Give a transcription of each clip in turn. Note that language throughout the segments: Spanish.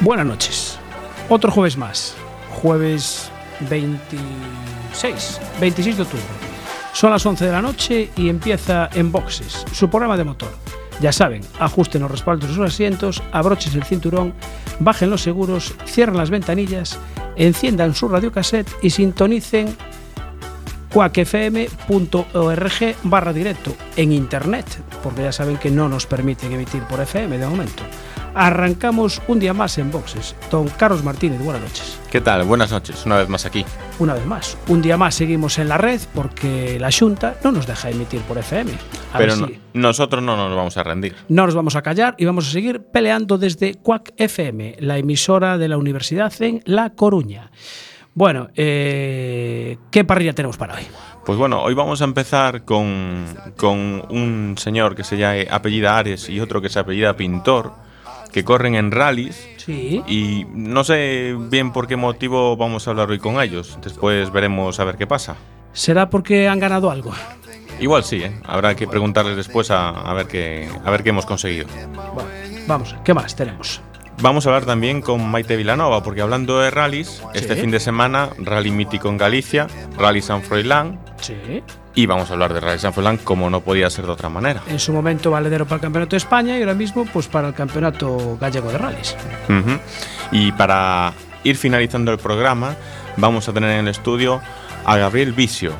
Buenas noches. Otro jueves más. Jueves 26, 26 de octubre. Son las 11 de la noche y empieza en boxes, su programa de motor. Ya saben, ajusten los respaldos de sus asientos, abrochen el cinturón, bajen los seguros, cierren las ventanillas, enciendan su radiocassette y sintonicen cuacfm.org barra directo en internet, porque ya saben que no nos permiten emitir por FM de momento. Arrancamos un día más en boxes. Don Carlos Martínez, buenas noches. ¿Qué tal? Buenas noches, una vez más aquí. Una vez más, un día más seguimos en la red porque la Junta no nos deja emitir por FM. A Pero ver no- si- nosotros no nos vamos a rendir. no nos vamos a callar y vamos a seguir peleando desde Cuac FM, la emisora de la Universidad en La Coruña. Bueno, eh, ¿qué parrilla tenemos para hoy? Pues bueno, hoy vamos a empezar con, con un señor que se llama apellida Ares y otro que se apellida Pintor, que corren en rallies. Sí. Y no sé bien por qué motivo vamos a hablar hoy con ellos. Después veremos a ver qué pasa. ¿Será porque han ganado algo? Igual sí, ¿eh? habrá que preguntarles después a, a ver qué, a ver qué hemos conseguido. Bueno, vamos, ¿qué más tenemos? Vamos a hablar también con Maite Vilanova, porque hablando de rallies, este fin de semana, rally mítico en Galicia, Rally San Froilán, Sí. Y vamos a hablar de Rally San Froilán como no podía ser de otra manera. En su momento valedero para el Campeonato de España y ahora mismo pues para el Campeonato Gallego de Rallys. Y para ir finalizando el programa, vamos a tener en el estudio a Gabriel Vicio.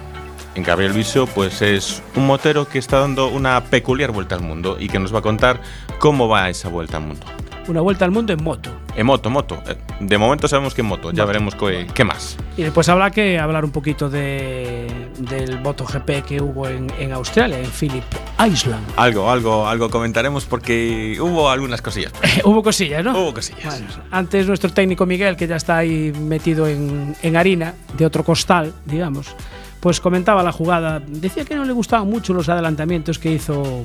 En Gabriel Vicio, pues es un motero que está dando una peculiar vuelta al mundo y que nos va a contar cómo va esa vuelta al mundo. Una vuelta al mundo en moto. En moto, moto. Eh, De momento sabemos que en moto, ya veremos qué, qué más. Y después habrá que hablar un poquito de, del MotoGP que hubo en, en Australia, en Phillip Island. Algo, algo, algo comentaremos porque hubo algunas cosillas. hubo cosillas, ¿no? Hubo cosillas. Bueno, antes nuestro técnico Miguel, que ya está ahí metido en, en harina de otro costal, digamos, pues comentaba la jugada. Decía que no le gustaban mucho los adelantamientos que hizo,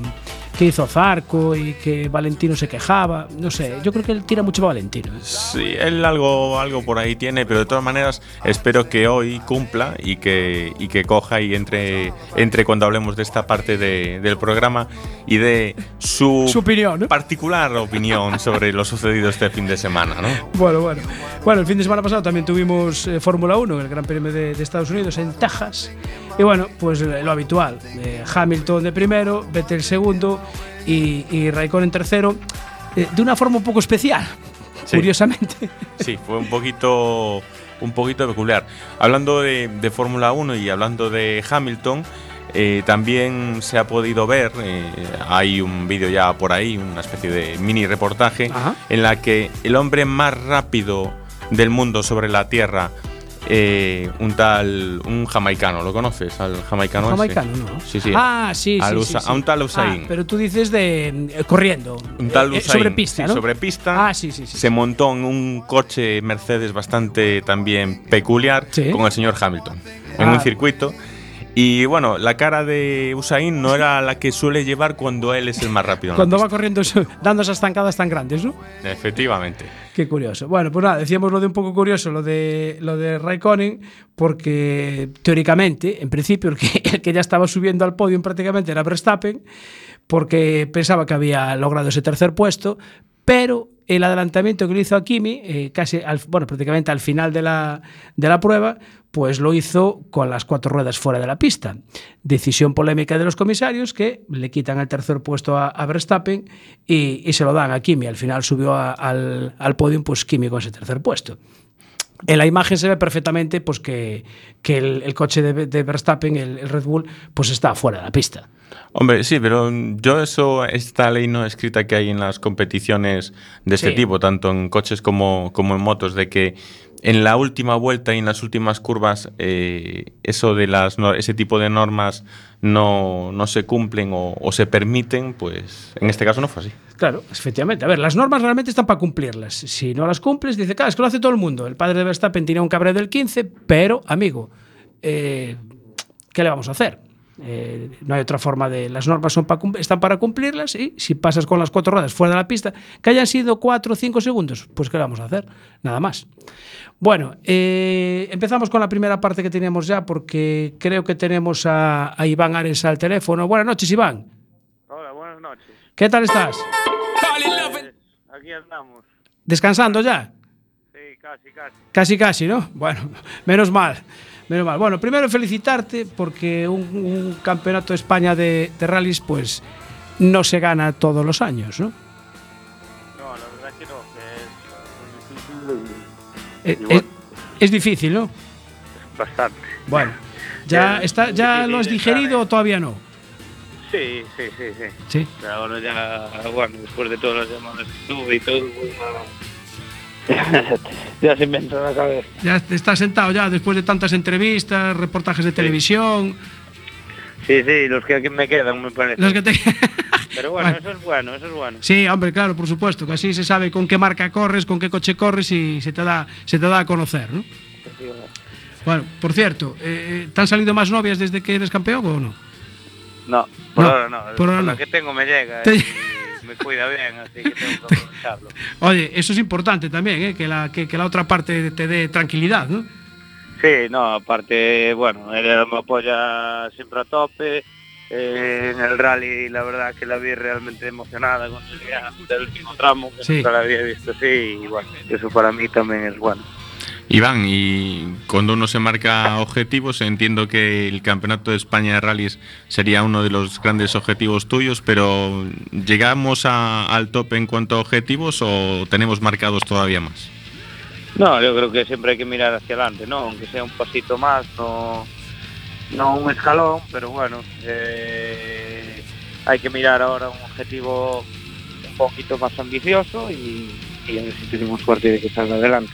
que hizo Zarco y que Valentino se quejaba. No sé, yo creo que él tira mucho para Valentino. ¿eh? Sí, él algo, algo por ahí tiene, pero de todas maneras espero que hoy cumpla y que, y que coja y entre, entre cuando hablemos de esta parte de- del programa y de su, Su opinión, ¿no? particular opinión sobre lo sucedido este fin de semana, ¿no? Bueno, bueno. Bueno, el fin de semana pasado también tuvimos eh, Fórmula 1, el Gran Premio de, de Estados Unidos en Texas. Y bueno, pues eh, lo habitual. eh, Hamilton de primero, Vettel segundo y, y Raikkonen tercero. eh, de una forma un poco especial, Sí. curiosamente. Sí, fue un poquito, un poquito peculiar. Hablando de, de Fórmula 1 y hablando de Hamilton, eh, también se ha podido ver, eh, hay un vídeo ya por ahí, una especie de mini reportaje, Ajá. en la que el hombre más rápido del mundo sobre la Tierra, eh, un tal, un jamaicano, ¿lo conoces? Al jamaicano ese? ¿no? Sí, sí. Ah, sí, sí, sí, sí. A un tal Usain. Ah, pero tú dices de eh, corriendo. Un tal Eh, eh, Usain, sobre pista, ¿no? sobre pista. Ah, sí, sí, sí. Se montó en un coche Mercedes bastante también peculiar con el señor Hamilton en Ah. un circuito. Y bueno, la cara de Usain no era la que suele llevar cuando él es el más rápido. Cuando va corriendo dando esas zancadas tan grandes, ¿no? Efectivamente. Qué curioso. Bueno, pues nada, decíamos lo de un poco curioso, lo de lo de Raikkonen, porque teóricamente, en principio, el que, el que ya estaba subiendo al podio prácticamente era Verstappen, porque pensaba que había logrado ese tercer puesto, pero el adelantamiento que le hizo a Kimi, eh, casi al, bueno, prácticamente al final de la, de la, prueba, pues lo hizo con las cuatro ruedas fuera de la pista. Decisión polémica de los comisarios que le quitan el tercer puesto a, a Verstappen y, y, se lo dan a Kimi. Al final subió a, al, al podio pues Kimi con ese tercer puesto. En la imagen se ve perfectamente pues, que, que el, el coche de, de Verstappen, el, el Red Bull, pues está fuera de la pista. Hombre, sí, pero yo eso, esta ley no escrita que hay en las competiciones de este Sí. tipo, tanto en coches como, como en motos, de que en la última vuelta y en las últimas curvas eh, eso de las ese tipo de normas no, no se cumplen o, o se permiten, pues en este caso no fue así. Claro, efectivamente. A ver, las normas realmente están para cumplirlas. Si no las cumples, dice, claro, es que lo hace todo el mundo. El padre de Verstappen tenía un cabreo del 15, pero, amigo, eh, ¿qué le vamos a hacer? Eh, no hay otra forma de. Las normas son pa están para cumplirlas y si pasas con las cuatro ruedas fuera de la pista, que hayan sido cuatro o cinco segundos, pues ¿qué vamos a hacer? Nada más. Bueno, eh, empezamos con la primera parte que teníamos ya porque creo que tenemos a, a Iván Ares al teléfono. Buenas noches, Iván. Hola, buenas noches. ¿Qué tal estás? Pues, aquí andamos. ¿Descansando ya? Sí, casi, casi. Casi, casi, ¿no? Bueno, menos mal. Menos mal. Bueno, primero felicitarte porque un, un campeonato de España de, de rallies, pues no se gana todos los años, ¿no? No, la verdad que no, que es muy difícil Eh. Es, es difícil, ¿no? bastante. Bueno, ya Eh, está, ya lo has digerido o todavía no. Sí, sí, sí, sí. Sí. Pero ahora ya, bueno, después de todas las llamadas que tuve y todo, pues ya, se en la cabeza. Ya estás sentado ya después de tantas entrevistas, reportajes de televisión, Sí, sí, los que me quedan, me parece. los que te... Pero bueno, eso es bueno, eso es bueno. Sí, hombre, claro, por supuesto, que así se sabe con qué marca corres, con qué coche corres y se te da, se te da a conocer, ¿no? Bueno, por cierto, eh, ¿te han salido más novias desde que eres campeón o no? No, por No, ahora no. por ahora la no. que tengo me llega Te- y me cuida bien, así que tengo que aprovecharlo. Oye, eso es importante también, ¿eh? que, la, que, que la otra parte te dé tranquilidad, ¿no? Sí, no, aparte, bueno, ella me apoya siempre a tope. eh, en el rally, la verdad que la vi realmente emocionada con el día del último tramo, que Sí. nunca la había visto así, y bueno, eso para mí también es bueno. Iván, y cuando uno se marca objetivos, entiendo que el Campeonato de España de Rallys sería uno de los grandes objetivos tuyos, pero ¿llegamos al tope en cuanto a objetivos o tenemos marcados todavía más? No, yo creo que siempre hay que mirar hacia adelante, ¿no? Aunque sea un pasito más, no, no un escalón, pero bueno, eh, hay que mirar ahora un objetivo un poquito más ambicioso y, y a ver tenemos suerte de que salga adelante.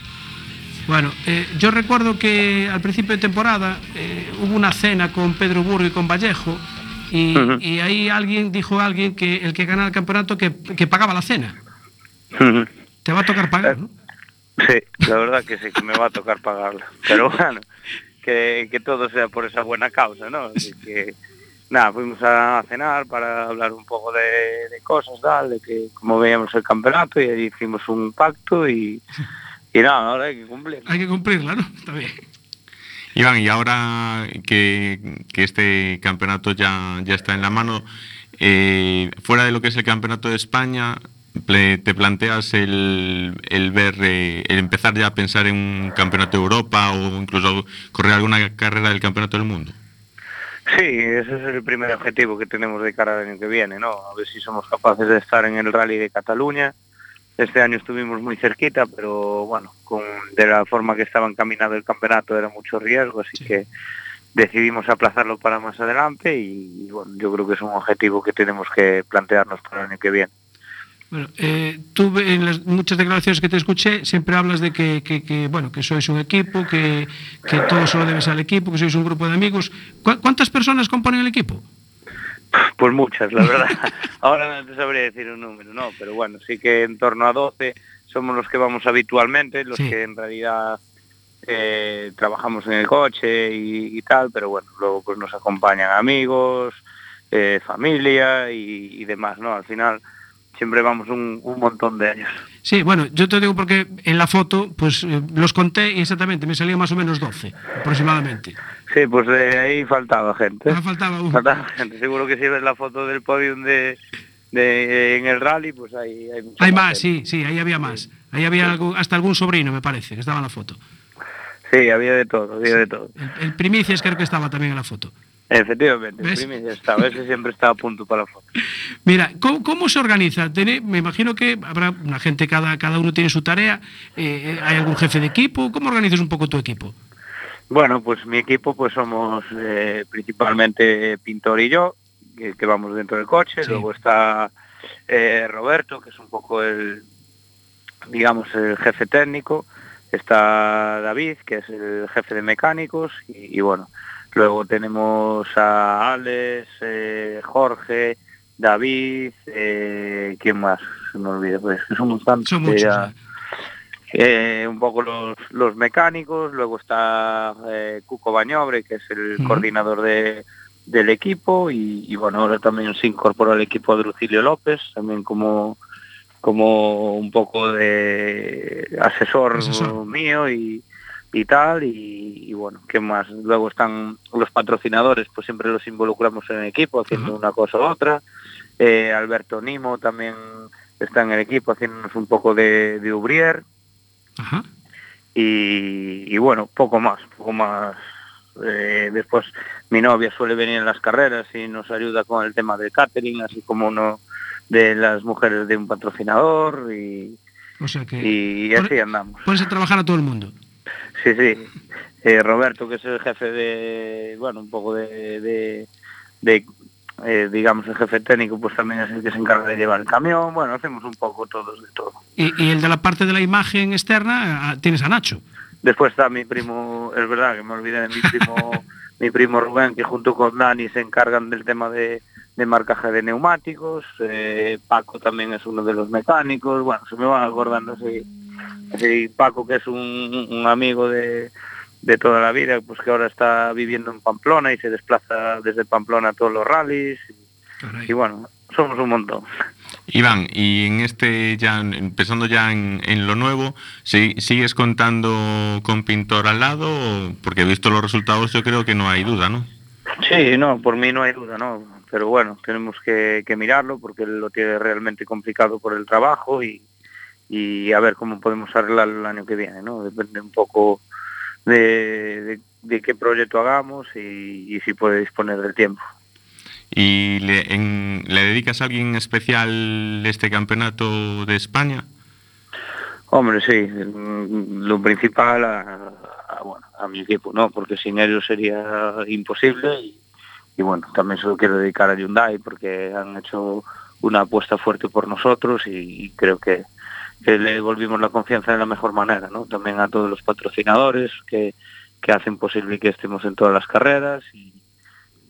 Bueno, eh, yo recuerdo que al principio de temporada eh, hubo una cena con Pedro Burgo y con Vallejo y, ahí alguien dijo a alguien que el que ganara el campeonato que, que pagaba la cena. Te va a tocar pagar, ¿no? Sí, la verdad que sí, que me va a tocar pagarla. Pero bueno, que, que todo sea por esa buena causa, ¿no? Así que, nada, fuimos a cenar para hablar un poco de, de cosas, tal, de que como veíamos el campeonato y ahí hicimos un pacto y, y nada, ahora hay que cumplir. Hay que cumplirla, ¿no? Está bien. Iván, y ahora que, que este campeonato ya, ya está en la mano, eh, fuera de lo que es el Campeonato de España, ¿te planteas el, el ver, eh, el empezar ya a pensar en un Campeonato de Europa o incluso correr alguna carrera del Campeonato del Mundo? Sí, ese es el primer objetivo que tenemos de cara al año que viene, ¿no? A ver si somos capaces de estar en el Rally de Cataluña. Este año estuvimos muy cerquita, pero bueno, con, de la forma que estaba encaminado el campeonato era mucho riesgo, así Sí. que decidimos aplazarlo para más adelante y, y, bueno, yo creo que es un objetivo que tenemos que plantearnos para el año que viene. Bueno, eh, tú en las muchas declaraciones que te escuché siempre hablas de que, que- que, bueno que sois un equipo, que, que todo se lo debes al equipo, que sois un grupo de amigos. ¿Cu- ¿Cuántas personas componen el equipo? Pues muchas, la verdad. Ahora no te sabría decir un número, no, pero bueno, sí que en torno a 12 somos los que vamos habitualmente, los Sí. que en realidad eh, trabajamos en el coche y, y tal, pero bueno, luego pues nos acompañan amigos, eh, familia y, y demás, ¿no? Al final siempre vamos un, un montón de años. Sí, bueno, yo te digo porque en la foto pues eh, los conté y exactamente me salían más o menos 12 aproximadamente. Sí, pues de ahí faltaba gente. Me faltaba uno. Faltaba gente. Seguro que si ves la foto del podium de, de en el rally, pues hay, hay mucha Hay más, sí, sí, ahí había más. Ahí había algo- hasta algún sobrino, me parece, que estaba en la foto. Sí, había de todo, había de todo. El, el Primicias creo que estaba también en la foto. Efectivamente, el ¿Ves? primicia estaba, ese siempre estaba a punto para la foto. Mira, ¿cómo, cómo se organiza? Tiene- me imagino que habrá una gente, cada, cada uno tiene su tarea. eh, ¿Hay algún jefe de equipo? ¿Cómo organizas un poco tu equipo? Bueno, pues mi equipo pues somos eh, principalmente Pintor y yo, que, que vamos dentro del coche, Sí. luego está eh, Roberto, que es un poco el, digamos, el jefe técnico, está David, que es el jefe de mecánicos, y, y bueno, luego tenemos a Alex, eh, Jorge, David, eh, ¿quién más? Se me olvida, pues somos tantos. Son muchos. ya- ¿eh? eh, un poco los, los mecánicos, luego está Cuco Bañobre, que es el coordinador de, del equipo y, y, bueno, ahora también se incorporó al equipo Drucilio López, también como, como un poco de asesor, Asesor. mío y, y tal y, y bueno, ¿qué más? Luego están los patrocinadores, pues siempre los involucramos en el equipo haciendo una cosa u otra. Eh, Alberto Nimo también está en el equipo haciéndonos un poco de, de Ubrier Ajá. y, y bueno, poco más, poco más. Eh, después mi novia suele venir en las carreras y nos ayuda con el tema del catering, así como uno de las mujeres de un patrocinador y, O sea que y así andamos. pones a trabajar a todo el mundo. Sí, sí. Eh, Roberto, que es el jefe de, bueno, un poco de, de, de, eh, digamos, el jefe técnico, pues también es el que se encarga de llevar el camión. Bueno, hacemos un poco todos de todo. Y, y el de la parte de la imagen externa ah, tienes a Nacho. Después está mi primo, es verdad que me olvidé de mi primo, mi primo Rubén, que junto con Dani se encargan del tema de, de marcaje de neumáticos. Eh, Paco también es uno de los mecánicos. Bueno, se me van acordando así. Así Paco, que es un, un amigo de, de toda la vida, pues que ahora está viviendo en Pamplona y se desplaza desde Pamplona a todos los rallies. Y bueno, somos un montón. Iván, y en este ya, empezando ya en, en lo nuevo, ¿sí- ¿sigues contando con Pintor al lado? Porque visto los resultados yo creo que no hay duda, ¿no? Sí, no, por mí no hay duda, ¿no? Pero bueno, tenemos que, que mirarlo porque él lo tiene realmente complicado por el trabajo y, y a ver cómo podemos arreglarlo el año que viene, ¿no? Depende un poco de, de- de qué proyecto hagamos y, y si puede disponer del tiempo. ¿Y le, en- le dedicas a alguien especial este campeonato de España? Hombre, sí, lo principal a, a, bueno, a mi equipo, ¿no? Porque sin ellos sería imposible y, y bueno, también se lo quiero dedicar a Hyundai porque han hecho una apuesta fuerte por nosotros y creo que, que le devolvimos la confianza de la mejor manera, ¿no? También a todos los patrocinadores que, que hacen posible que estemos en todas las carreras y,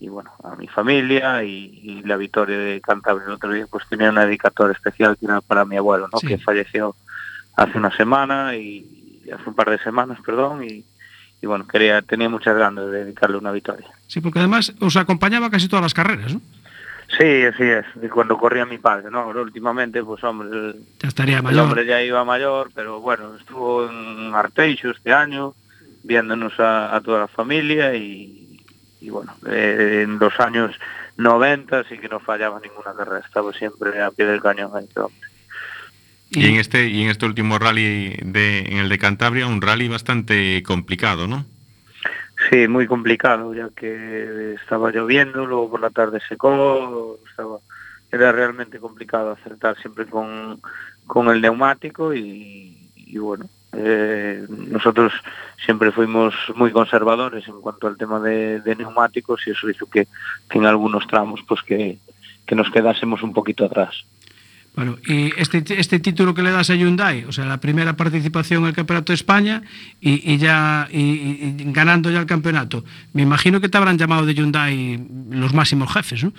y bueno, a mi familia y, y la victoria de Cantabria el otro día pues tenía una dedicatoria especial que era para mi abuelo, ¿no? Sí. Que falleció hace una semana y hace un par de semanas, perdón, y, y bueno, quería tenía muchas ganas de dedicarle una victoria. Sí, porque además os acompañaba casi todas las carreras, ¿no? Sí, así es, cuando corría mi padre, ¿no? Ahora últimamente, pues hombre, el, Ya estaría el mayor. hombre ya iba mayor, pero bueno, estuvo en Arteixo este año, viéndonos a, a toda la familia y, y bueno, eh, en los años 90 sí que no fallaba ninguna carrera, estaba siempre a pie del cañón ahí, este hombre. Y, en este y en este último rally de en el de Cantabria, un rally bastante complicado, ¿no? Sí, muy complicado, ya que estaba lloviendo, luego por la tarde secó, estaba, era realmente complicado acertar siempre con, con el neumático y, bueno, eh, nosotros siempre fuimos muy conservadores en cuanto al tema de, de neumáticos y eso hizo que, que en algunos tramos pues que, que nos quedásemos un poquito atrás. Bueno, y este, este título que le das a Hyundai, o sea, la primera participación en el Campeonato de España y, y ya y, y- y ganando ya el campeonato, me imagino que te habrán llamado de Hyundai los máximos jefes, ¿no?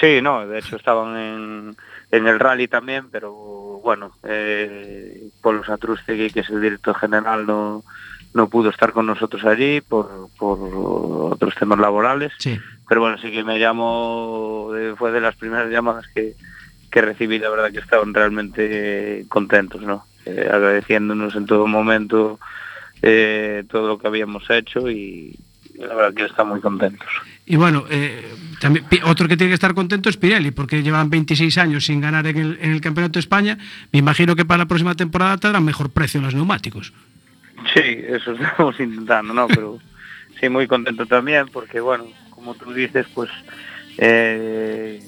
Sí, no, de hecho estaban en, en el rally también, pero bueno, eh, Polo Satrustegui, que es el director general, no, no pudo estar con nosotros allí por, por otros temas laborales, Sí. pero bueno, sí que me llamó, eh, fue de las primeras llamadas que, que recibí, la verdad que estaban realmente contentos, ¿no? Eh, agradeciéndonos en todo momento eh, todo lo que habíamos hecho y la verdad que están muy contentos. Y bueno, eh, también, otro que tiene que estar contento es Pirelli, porque llevan 26 años sin ganar en el, en el Campeonato de España. Me imagino que para la próxima temporada tendrán mejor precio en los neumáticos. Sí, eso estamos intentando, ¿no? Pero sí, muy contento también porque, bueno, como tú dices, pues eh,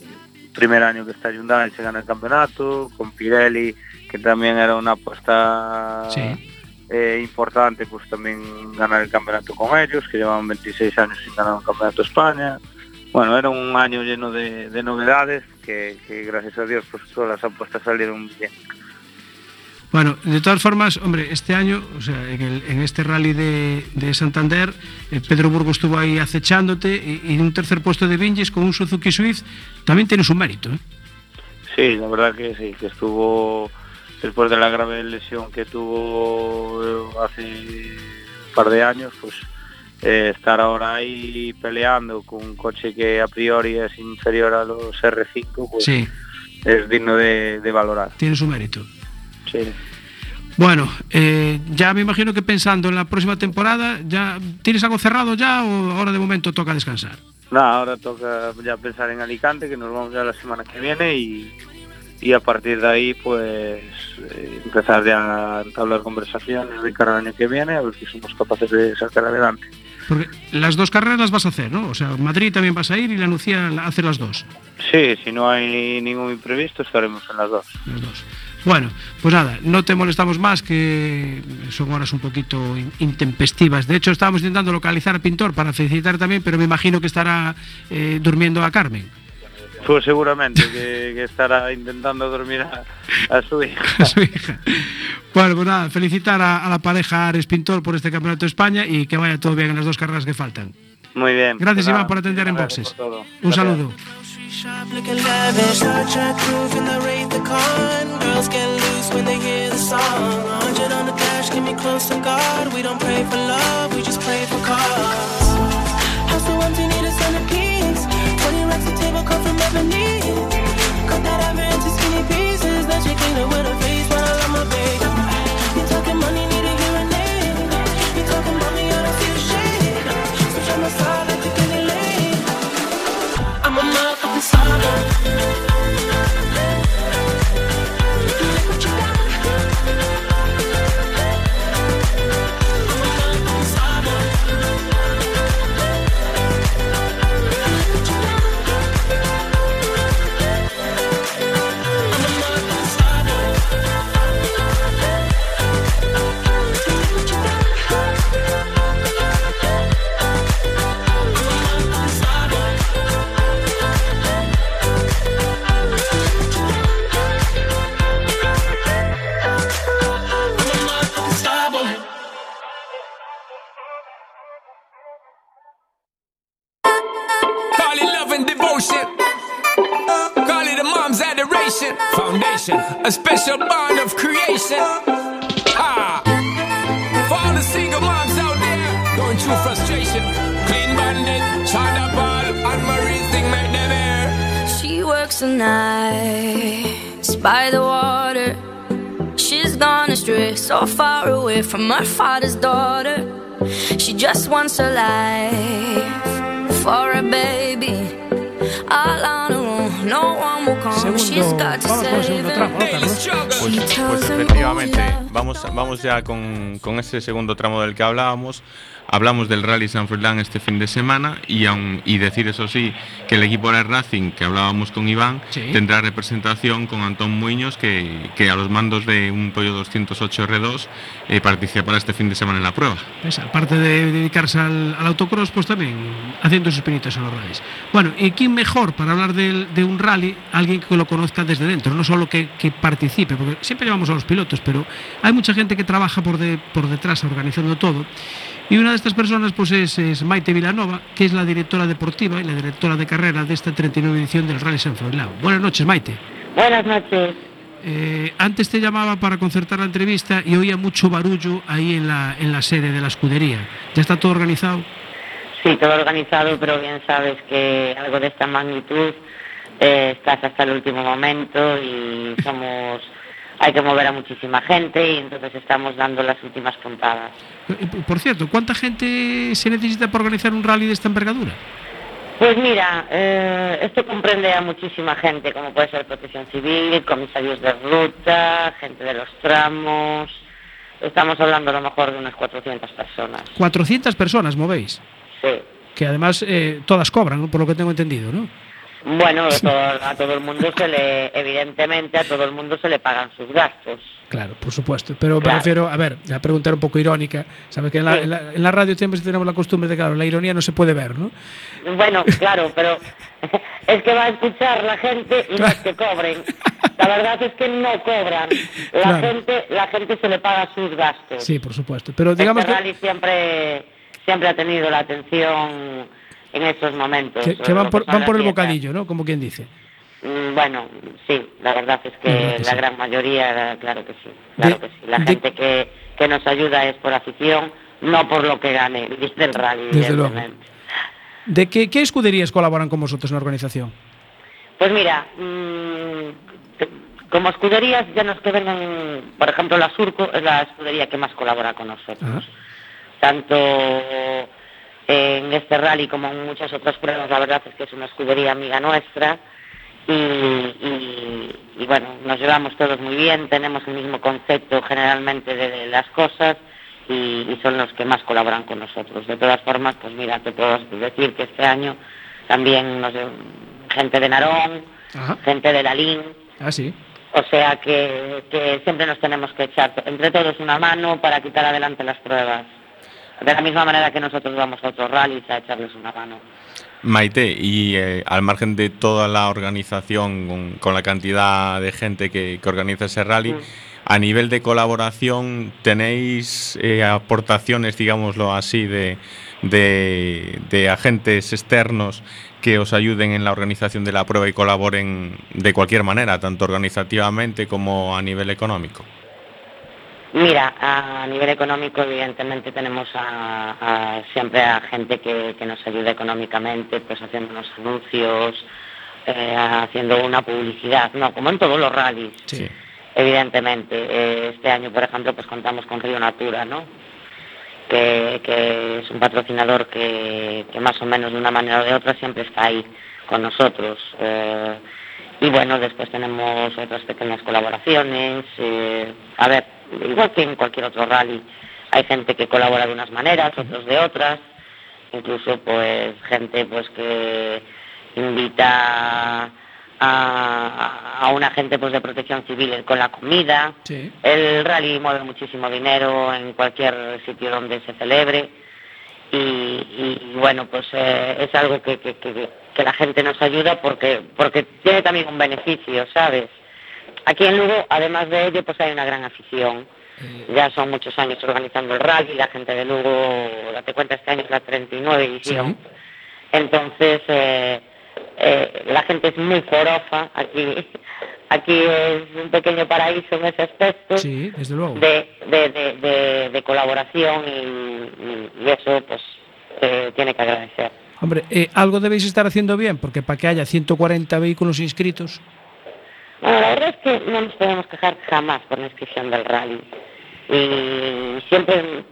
primer año que está Hyundai se gana el campeonato, con Pirelli, que también era una apuesta Sí. eh, importante, pues también ganar el campeonato con ellos, que llevaban 26 años sin ganar un campeonato España. Bueno, era un año lleno de, de novedades que, que gracias a Dios pues todas las apuestas salieron bien. Bueno, de todas formas, hombre, este año, o sea, en, el- en este rally de, de Santander, eh, Pedro Burgos estuvo ahí acechándote y, y en un tercer puesto de Vinges con un Suzuki Swift, también tienes un mérito, ¿eh? Sí, la verdad que sí, que estuvo después de la grave lesión que tuvo eh, hace un par de años, pues eh, estar ahora ahí peleando con un coche que a priori es inferior a los R5, pues Sí, es digno de, de valorar. tiene su mérito. Sí. Bueno, eh, ya me imagino que pensando en la próxima temporada, ¿ya tienes algo cerrado ya o ahora de momento toca descansar? Nada, ahora toca ya pensar en Alicante, que nos vamos ya la semana que viene y, y a partir de ahí pues eh, empezar ya a entablar conversaciones de cara al año que viene, a ver si somos capaces de sacar adelante. Porque las dos carreras las vas a hacer, ¿no? O sea, Madrid también vas a ir y la Nucía hace las dos. Sí, si no hay ningún imprevisto estaremos en las dos. Las dos. Bueno, pues nada, no te molestamos más, que son horas un poquito in- intempestivas. De hecho, estábamos intentando localizar a Pintor para felicitar también, pero me imagino que estará eh, durmiendo a Carmen. Pues seguramente que, que estará intentando dormir a, a su hija. a su hija. Bueno, pues nada, felicitar a, a la pareja Ares Pintor por este Campeonato de España y que vaya todo bien en las dos carreras que faltan. Muy bien. Gracias, Pues Iván, por atender en boxes. Un Gracias. saludo. Shop looking lavish, Star Trek groove in the Wraith the Con. Girls get loose when they hear the song. 100 on the dash, get me close to God. We don't pray for love, we just pray for cause. House so empty, need a centerpiece. 20 racks a table cut from ebony. Cut that ever into skinny pieces. Then she clean it with a away from her father's daughter. She just wants a life for a baby. All on her own, no. Pues, She pues efectivamente, vamos, vamos ya con, con ese segundo tramo del que hablábamos. Hablamos del Rally San Fernán este fin de semana y, aun- y decir eso sí que el equipo de Racing, que hablábamos con Iván, Sí. tendrá representación con Antón Muñoz, que, que a los mandos de un Pollo 208 R2 eh, participará este fin de semana en la prueba. Pues, aparte de dedicarse al, al autocross, pues también haciendo sus pinitos a los rallies. Bueno, ¿y quién mejor para hablar de, un rally? Alguien que lo conozca desde dentro, no solo que, que participe, porque siempre llevamos a los pilotos, pero hay mucha gente que trabaja por, de- por detrás organizando todo. Y una de estas personas pues es, es Maite Vilanova, que es la directora deportiva y la directora de carrera de esta 39 edición del Rally San Froilán. Buenas noches, Maite. Buenas noches. Eh, antes te llamaba para concertar la entrevista y oía mucho barullo ahí en la, en la sede de la escudería. ¿Ya está todo organizado? Sí, todo organizado, pero bien sabes que algo de esta magnitud eh, estás hasta el último momento y somos hay que mover a muchísima gente y entonces estamos dando las últimas puntadas. Eh, Por cierto, ¿cuánta gente se necesita para organizar un rally de esta envergadura? Pues mira, eh, esto comprende a muchísima gente, como puede ser Protección Civil, comisarios de ruta, gente de los tramos. Estamos hablando a lo mejor de unas 400 personas. 400 personas movéis, Sí. que además eh, todas cobran, ¿no? por lo que tengo entendido, ¿no? Bueno, todo- a todo el mundo se le, evidentemente, a todo el mundo se le pagan sus gastos. Claro, por supuesto. Pero me Claro. refiero, a ver, la pregunta era un poco irónica. Sabes que en la, Sí. en la- en la radio siempre tenemos la costumbre de, claro, la ironía no se puede ver, ¿no? Bueno, claro, pero es que va a escuchar la gente y no es que cobren. La verdad es que no cobran. La Claro. gente, la gente se le paga sus gastos. Sí, por supuesto. Pero digamos este que, rally siempre, siempre ha tenido la atención en esos momentos. que, van, por, van por el bocadillo, ¿no? Como quien dice. Mm, Bueno, sí, la verdad es que La verdad que la sí. gran mayoría, claro que sí, claro De- que sí. La de- gente que, que nos ayuda es por afición, no por lo que gane del rally, Desde luego. De que escuderías colaboran con vosotros na organización? Pues mira, mm, como escuderías ya nos que vengan, por ejemplo, la Surco es la escudería que más colabora con nosotros. Ajá. Tanto en este rally como en muchas otras pruebas, la verdad es que es una escudería amiga nuestra y, y- y bueno, nos llevamos todos muy bien, tenemos el mismo concepto generalmente de, de las cosas y, y son los que más colaboran con nosotros. De todas formas, pues mira, te puedo decir que este año también nos, gente de Narón, Ajá. gente de Lalín, Ah, sí. o sea que, que siempre nos tenemos que echar entre todos una mano para quitar adelante las pruebas. De la misma manera que nosotros vamos a otros rallies a echarles una mano. Maite, y eh, al margen de toda la organización, con, con la cantidad de gente que, que organiza ese rally, Mm. a nivel de colaboración, ¿tenéis eh, aportaciones, digámoslo así, de, de, de agentes externos que os ayuden en la organización de la prueba y colaboren de cualquier manera, tanto organizativamente como a nivel económico? Mira, a nivel económico evidentemente tenemos a, a- siempre a gente que, que nos ayuda económicamente, pues haciendo unos anuncios, eh, haciendo una publicidad, no, como en todos los rallies. Sí. Evidentemente, eh, este año, por ejemplo, pues contamos con Río Natura, ¿no? Que, que es un patrocinador que, que más o menos de una manera o de otra siempre está ahí con nosotros. eh, y bueno, después tenemos otras pequeñas colaboraciones. a ver, igual que en cualquier otro rally, hay gente que colabora de unas maneras, otros de otras. Incluso, pues, gente pues que invita a, a un agente pues de protección civil con la comida. Sí. El rally mueve muchísimo dinero en cualquier sitio donde se celebre y, y, bueno, pues eh, es algo que, que, que- que la gente nos ayuda porque, porque tiene también un beneficio, ¿sabes? Aquí en Lugo, además de ello, pues hay una gran afición. Ya son muchos años organizando el rally, la gente de Lugo, date cuenta, este año es la 39 edición. Entonces, eh, eh, la gente es muy forofa, aquí, aquí es un pequeño paraíso en ese aspecto Sí, desde luego. de, de, de, de- de colaboración y, y- y eso pues eh, tiene que agradecer. Hombre, eh, algo debéis estar haciendo bien, porque para que haya 140 vehículos inscritos, Bueno, la verdad es que no nos podemos quejar jamás por la inscripción del rally. Y siempre,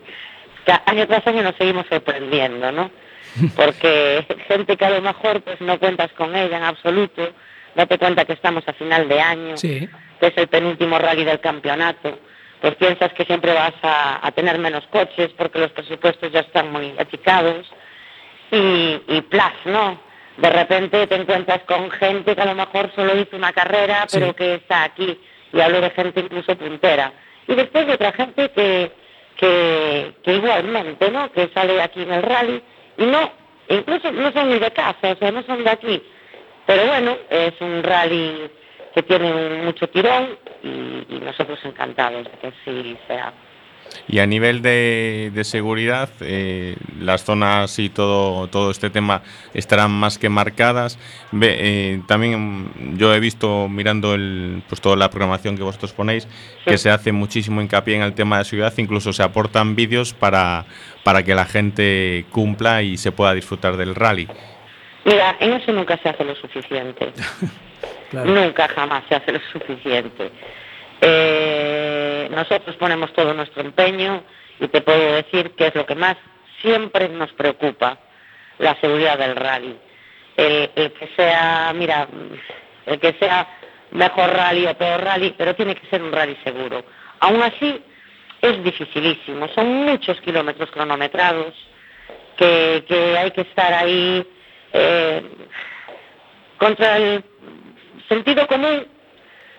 año tras año nos seguimos sorprendiendo, ¿no? Porque gente que a lo mejor pues no cuentas con ella en absoluto, date cuenta que estamos a final de año, sí. que es el penúltimo rally del campeonato, pues piensas que siempre vas a, a tener menos coches porque los presupuestos ya están muy achicados y, y plus, ¿no? De repente te encuentras con gente que a lo mejor solo hizo una carrera, Sí. pero que está aquí, y hablo de gente incluso puntera. Y después de otra gente que, que, que igualmente, ¿no? Que sale aquí en el rally, y no, incluso no son ni de casa, o sea, no son de aquí. Pero bueno, es un rally que tiene mucho tirón y, y nosotros encantados de que así sea. Y a nivel de, de seguridad, eh, las zonas y todo, todo este tema estarán más que marcadas. Ve, eh, también yo he visto, mirando el, pues toda la programación que vosotros ponéis, que se hace muchísimo hincapié en el tema de seguridad, incluso se aportan vídeos para, para que la gente cumpla y se pueda disfrutar del rally. Mira, en eso nunca se hace lo suficiente. Claro. Nunca jamás se hace lo suficiente. Eh, nosotros ponemos todo nuestro empeño y te puedo decir que es lo que más siempre nos preocupa, la seguridad del rally. El, que sea, mira, el que sea mejor rally o peor rally, pero tiene que ser un rally seguro. Aún así, es dificilísimo, son muchos kilómetros cronometrados que, que hay que estar ahí eh, contra el sentido común,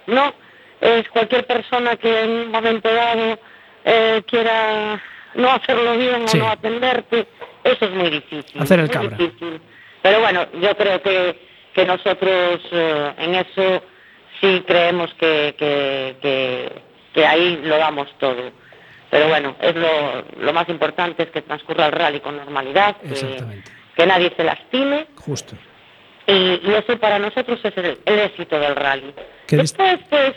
no es cualquier persona que en un momento dado eh, quiera no hacerlo bien Sí. o no atenderte, eso es muy difícil. Hacer el cabra. difícil. Pero bueno, yo creo que, que nosotros eh, en eso sí creemos que, que, que, que ahí lo damos todo. Pero bueno, es lo, lo más importante es que transcurra el rally con normalidad, que, que nadie se lastime Justo. Y, y eso para nosotros es el, el éxito del rally. Después pues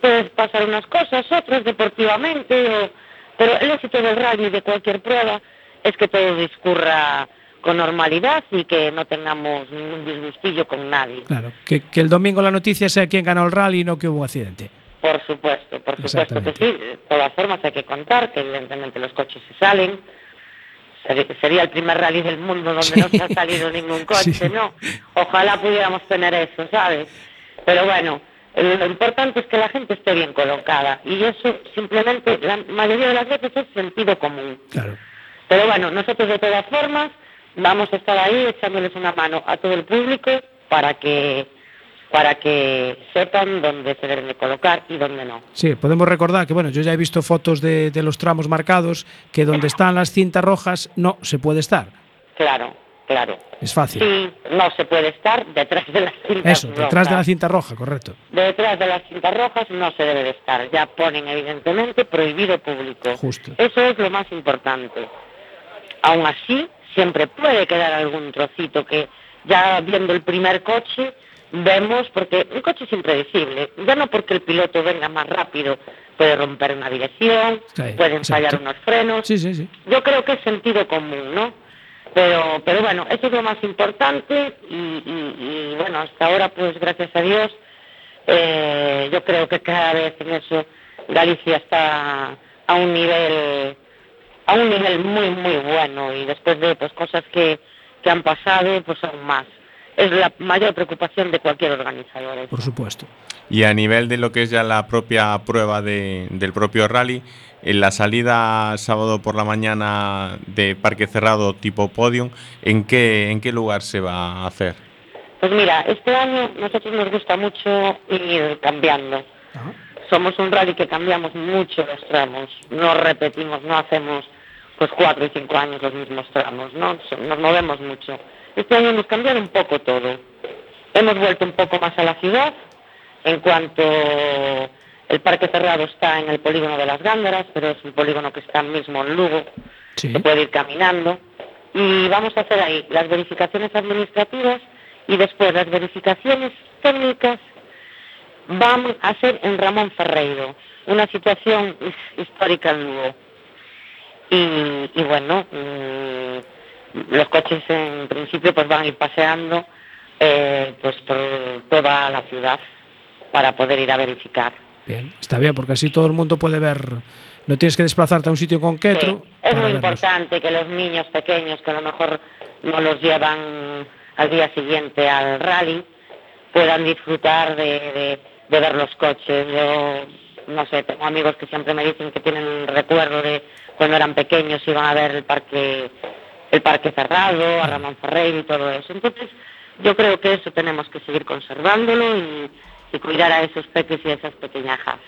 puedes pasar unas cosas, otras deportivamente, o- Pero el éxito del rally de cualquier prueba es que todo discurra con normalidad y que no tengamos ningún disgustillo con nadie. Claro, que, que el domingo la noticia sea quién ganó el rally y no que hubo accidente. Por supuesto, por supuesto que sí. De todas formas hay que contar que evidentemente los coches se salen. Sería el primer rally del mundo donde no se ha salido ningún coche, Sí. ¿no? Ojalá pudiéramos tener eso, ¿sabes? Pero bueno, eh, lo importante es que la gente esté bien colocada y eso simplemente la mayoría de las veces es sentido común. Claro. Pero bueno, nosotros de todas formas vamos a estar ahí echándoles una mano a todo el público para que para que sepan dónde se deben de colocar y dónde no. Sí, podemos recordar que, bueno, yo ya he visto fotos de, de los tramos marcados, que donde están las cintas rojas no se puede estar. Claro, claro. Es fácil. Sí, no se puede estar detrás de las cintas Eso, detrás de la cinta roja, correcto. Detrás de las cintas rojas no se debe de estar. Ya ponen evidentemente prohibido público. Justo. Eso es lo más importante. Aún así, siempre puede quedar algún trocito que ya viendo el primer coche vemos, porque un coche es impredecible, ya no porque el piloto venga más rápido, puede romper una dirección, Sí, pueden fallar unos frenos. Sí, sí, sí. Yo creo que es sentido común, ¿no? Pero, pero bueno, eso es lo más importante y, y- y, bueno, hasta ahora, pues gracias a Dios, eh, yo creo que cada vez en eso Galicia está a un nivel a un nivel muy muy bueno y después de pues cosas que, que han pasado pues aún más es la mayor preocupación de cualquier organizador eso. Por supuesto. Y a nivel de lo que es ya la propia prueba de- del propio rally, en la salida sábado por la mañana de parque cerrado tipo podium, ¿en qué, en qué lugar se va a hacer? Pues mira, este año nosotros nos gusta mucho ir cambiando. Somos un rally que cambiamos mucho los tramos, no repetimos, no hacemos pues cuatro y cinco años los mismos tramos, ¿no? Nos movemos mucho. Este año hemos cambiado un poco todo. Hemos vuelto un poco más a la ciudad, en cuanto el parque cerrado está en el polígono de las Gándaras, pero es un polígono que está mismo en Lugo, Sí. se puede ir caminando y vamos a hacer ahí las verificaciones administrativas y después las verificaciones técnicas van a ser en Ramón Ferreiro, una situación his- histórica en Lugo. Y, y bueno, mm, los coches en principio pues van a ir paseando eh, pues por toda la ciudad para poder ir a verificar. Bien, está bien, porque así todo el mundo puede ver. No tienes que desplazarte a un sitio concreto. Sí, es muy verlos. importante que los niños pequeños que a lo mejor no los llevan al día siguiente al rally puedan disfrutar de, de- de ver los coches. Yo, no sé, tengo amigos que siempre me dicen que tienen un recuerdo de cuando eran pequeños iban a ver el parque el parque cerrado, a Ramón Ferreiro y todo eso. Entonces, yo creo que eso tenemos que seguir conservándolo y, y cuidar a esos peques y a esas pequeñajas.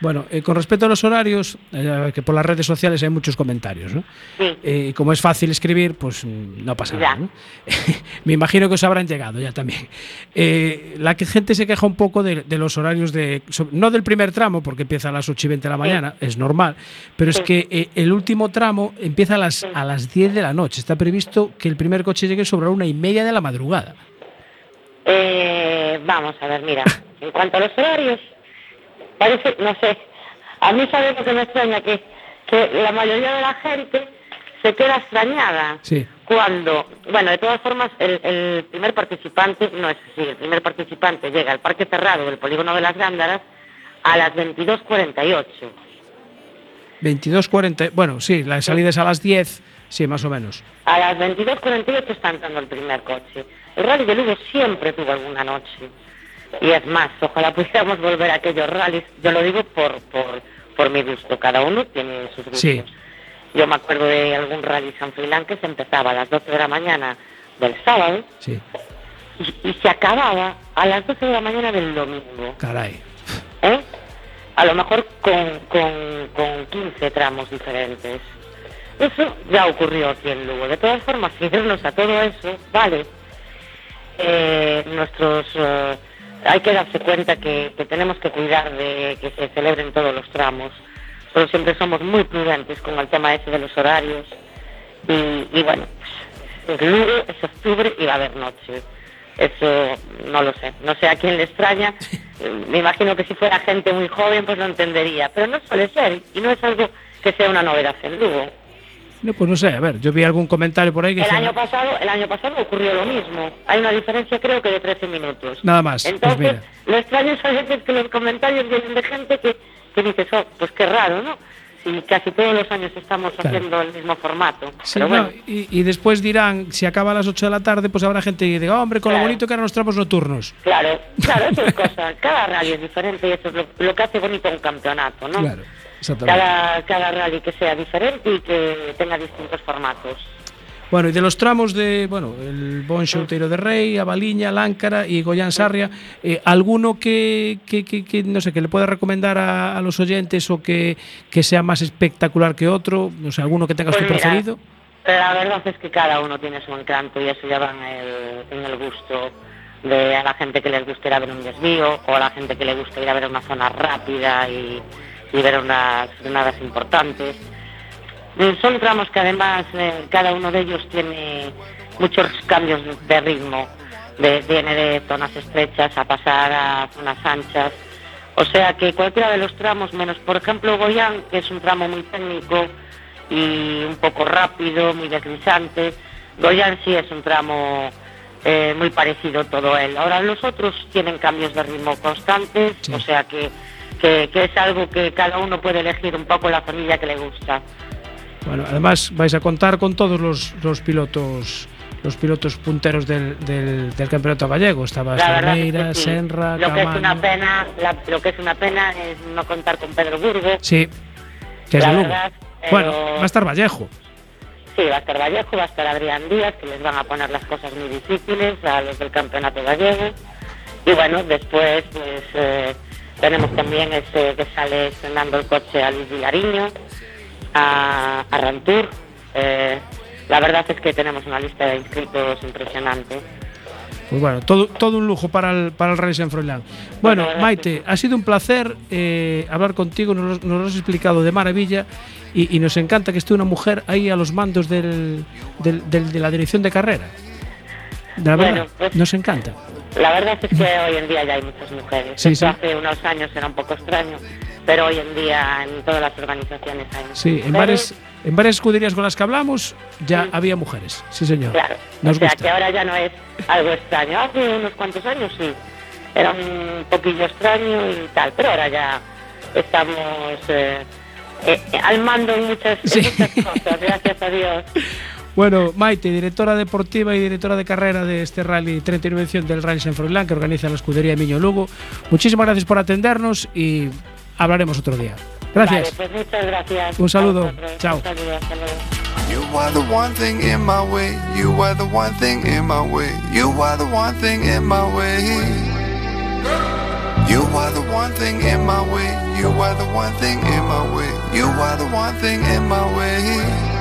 Bueno, eh, con respecto a los horarios, eh, que por las redes sociales hay muchos comentarios, ¿no? Sí. Eh, como es fácil escribir, pues mm, no pasa Ya. nada. ¿no? Me imagino que os habrán llegado ya también. Eh, la que gente se queja un poco de, de los horarios de. no del primer tramo, porque empieza a las 8 y 20 de la mañana, es normal, pero es que el último tramo empieza a las, a las 10 de la noche. Está previsto que el primer coche llegue sobre la una y media de la madrugada. Eh, vamos a ver, mira, en cuanto a los horarios, parece, no sé, a mí sabe lo que me extraña, que, que la mayoría de la gente se queda extrañada Sí. cuando, bueno, de todas formas, el, el primer participante, no es así, el primer participante llega al parque cerrado del polígono de las Gándaras a las 22.48. 22.40. Bueno, sí, la salida es a las 10, sí, más o menos. A las 22.48 está entrando el primer coche. El rally de Lugo siempre tuvo alguna noche. Y es más, ojalá pudiéramos volver a aquellos rallies. Yo lo digo por, por, por mi gusto. Cada uno tiene sus gustos. Sí. Yo me acuerdo de algún rally San Frilán que se empezaba a las 12 de la mañana del sábado Sí, y, y se acababa a las 12 de la mañana del domingo. caray. ¿eh? A lo mejor con, con, con 15 tramos diferentes. Eso ya ocurrió aquí en Lugo. De todas formas, irnos a todo eso, vale. Eh, nuestros eh, hay que darse cuenta que, que tenemos que cuidar de que se celebren todos los tramos. Pero siempre somos muy prudentes con el tema ese de los horarios. Y, y bueno, pues, es Lugo, es octubre y va a haber noche. Eso no lo sé. No sé a quién le extraña. Me imagino que si fuera gente muy joven pues lo entendería. Pero no suele ser y no es algo que sea una novedad en Lugo. No, pues no sé, a ver, yo vi algún comentario por ahí que El decía- año pasado, el año pasado ocurrió lo mismo. Hay una diferencia creo que de 13 minutos. Nada más, pues Entonces, mira. lo extraño es a veces que los comentarios vienen de gente que, que dices, oh, pues qué raro, ¿no? Si casi todos los años estamos Claro. haciendo el mismo formato. Sí, Pero no, bueno, y, y después dirán, si acaba a las 8 de la tarde, pues habrá gente que diga, hombre, con lo bonito que eran los tramos nocturnos. claro, claro, eso es cosa. Cada rally es diferente y eso es lo, lo que hace bonito un campeonato, ¿no? Claro. Cada, cada rally que sea diferente y que tenga distintos formatos. Bueno, y de los tramos de, bueno, el Bonxo Outeiro de Rey, a Baliña, Láncara y Goyán Sarria, eh, ¿alguno que, que, que- que, no sé, que le pueda recomendar a, a los oyentes o que, que sea más espectacular que otro? No sé, ¿alguno que tengas Pues tu mira, preferido? La verdad es que cada uno tiene su encanto y eso ya va en el, en el gusto de a la gente que les gusta ir a ver un desvío o a la gente que le gusta ir a ver una zona rápida y, y ver unas frenadas importantes. Eh, Son tramos que además eh, cada uno de ellos tiene muchos cambios de ritmo, de, viene de zonas estrechas a pasar a zonas anchas. O sea que cualquiera de los tramos, menos por ejemplo Goyán, que es un tramo muy técnico y un poco rápido, muy deslizante, Goyán sí es un tramo eh, muy parecido todo él. Ahora los otros tienen cambios de ritmo constantes, Sí. o sea que, que, que es algo que cada uno puede elegir un poco la familia que le gusta. Bueno, además vais a contar con todos los, los pilotos los pilotos punteros del, del, del campeonato gallego. Estaba verdad es que Estrameira, sí. Senra, lo que es una pena, la- lo que es una pena es no contar con Pedro Burgo. Sí, que es La verdad, Bueno, va a estar Vallejo. Sí, va a estar Vallejo, va a estar Adrián Díaz, que les van a poner las cosas muy difíciles a los del campeonato gallego. Y bueno, después pues eh, tenemos también este que sale estrenando el coche a Luis Vilariño, a, a Rantur. Eh, la verdad es que tenemos una lista de inscritos impresionante. Pues bueno, todo, todo un lujo para el, para el Rally San Froilán. Bueno, Maite, ha sido un placer eh, hablar contigo, nos, lo- nos lo has explicado de maravilla y, y nos encanta que esté una mujer ahí a los mandos del, del- del- de la dirección de carrera. De la Bueno, verdad, pues- nos encanta. La verdad es que hoy en día ya hay muchas mujeres. Sí, hace unos años era un poco extraño, pero hoy en día en todas las organizaciones hay muchas Sí, en mujeres. varias, en varias escuderías con las que hablamos ya Sí. había mujeres. Sí, señor. Claro, Nos o sea gusta. que ahora ya no es algo extraño. Hace unos cuantos años sí, era un poquillo extraño y tal, pero ahora ya estamos eh, eh, al mando en muchas, en muchas cosas, gracias a Dios. Bueno, Maite, directora deportiva y directora de carrera de este Rally 39 edición del Rally San Froilán que organiza la escudería Miño Lugo. Muchísimas gracias por atendernos y hablaremos otro día. Gracias. Vale, pues muchas gracias. Un saludo. Chao. Un saludo, hasta luego. You are the one thing in my way. You are the one thing in my way. You are the one thing in my way. You are the one thing in my way. You are the one thing in my way. You are the one thing in my way.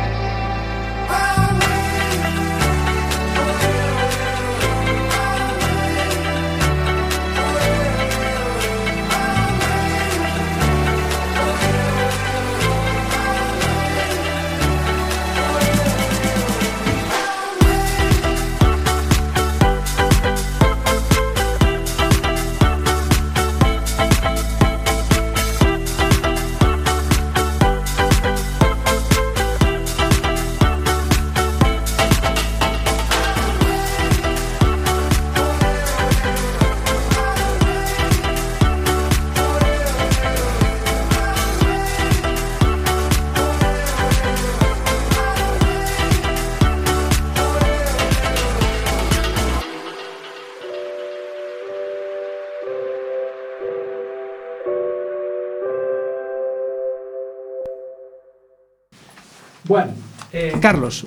Bueno, eh, Carlos,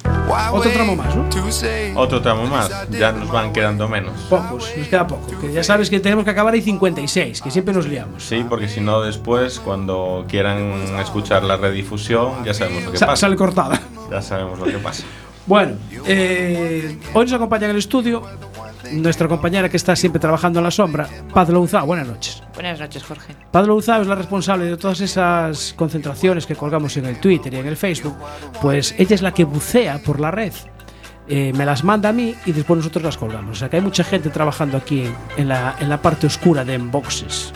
otro tramo más, ¿no? Otro tramo más, ya nos van quedando menos. Pocos, nos queda poco. Que ya sabes que tenemos que acabar ahí 56, que siempre nos liamos. Sí, porque si no después, cuando quieran escuchar la redifusión, ya sabemos lo que Sa- pasa. sale cortada. Ya sabemos lo que pasa. Bueno, eh, hoy nos acompaña en el estudio nuestra compañera que está siempre trabajando en la sombra, Paz Louzao. Buenas noches. Buenas noches, Jorge. Paz Louzao es la responsable de todas esas concentraciones que colgamos en el Twitter y en el Facebook. Pues ella es la que bucea por la red. Eh, me las manda a mí y después nosotros las colgamos. O sea que hay mucha gente trabajando aquí en, en la, en la parte oscura de Enboxes.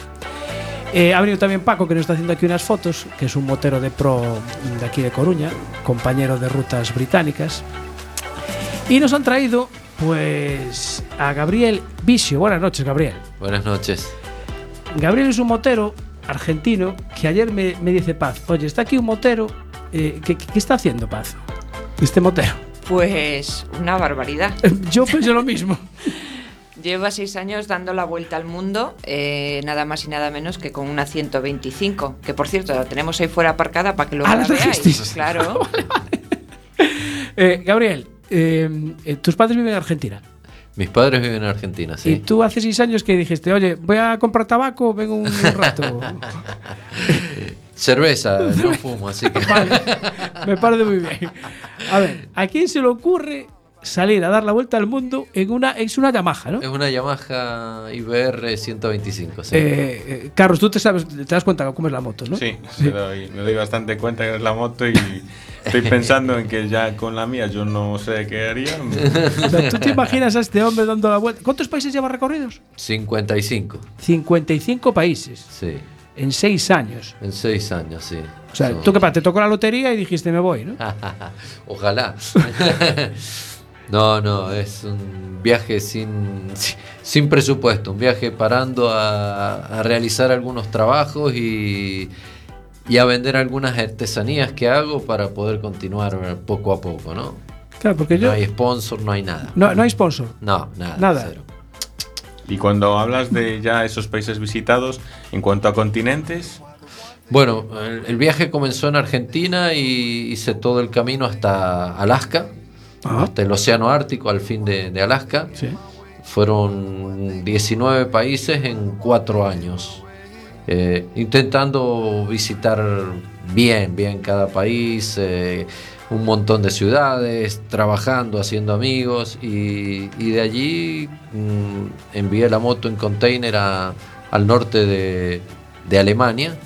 Eh, ha venido también Paco, que nos está haciendo aquí unas fotos, que es un motero de pro de aquí de Coruña, compañero de rutas británicas. Y nos han traído, pues, a Gabriel Visio. Buenas noches, Gabriel. Buenas noches. Gabriel es un motero argentino que ayer me, me dice Paz, oye, está aquí un motero, eh, ¿qué, qué está haciendo Paz? Este motero. Pues una barbaridad. Yo pienso lo mismo. Lleva seis años dando la vuelta al mundo, eh, nada más y nada menos que con una 125, que por cierto la tenemos ahí fuera aparcada para que luego Ah, la ¿la veáis. Claro. Eh, Gabriel, eh, eh, tus padres viven en Argentina. Mis padres viven en Argentina, Y sí. tú hace seis años que dijiste, oye, voy a comprar tabaco, vengo un rato. Cerveza, no fumo, así que. Me parece muy bien. A ver, ¿a quién se le ocurre salir a dar la vuelta al mundo en una, es una Yamaha, ¿no? Es una Yamaha IBR 125, sí. Eh, eh, Carlos, tú te sabes, te das cuenta cómo es la moto, ¿no? Sí, Me, doy, me doy bastante cuenta que es la moto y estoy pensando en que ya con la mía yo no sé qué haría. O sea, ¿Tú te imaginas a este hombre dando la vuelta? ¿Cuántos países lleva recorridos? 55, 55 países sí. en seis años. En seis años, sí. O sea, Son- tú qué pasa, te tocó la lotería y dijiste me voy, ¿no? Ojalá. no, no, es un viaje sin, sin presupuesto, un viaje parando a, a realizar algunos trabajos y, y a vender algunas artesanías que hago para poder continuar poco a poco, ¿no? Claro, porque yo. No hay sponsor, no hay nada. No, no hay sponsor. No, nada. Nada. cero. Y cuando hablas de ya esos países visitados, en cuanto a continentes, Bueno, el, el viaje comenzó en Argentina y hice todo el camino hasta Alaska, Ajá. hasta el Océano Ártico, al fin de, de Alaska. Sí. Fueron 19 países en cuatro años, eh, intentando visitar bien, bien cada país, eh, un montón de ciudades, trabajando, haciendo amigos y, y de allí mm, envié la moto en container a- al norte de, de Alemania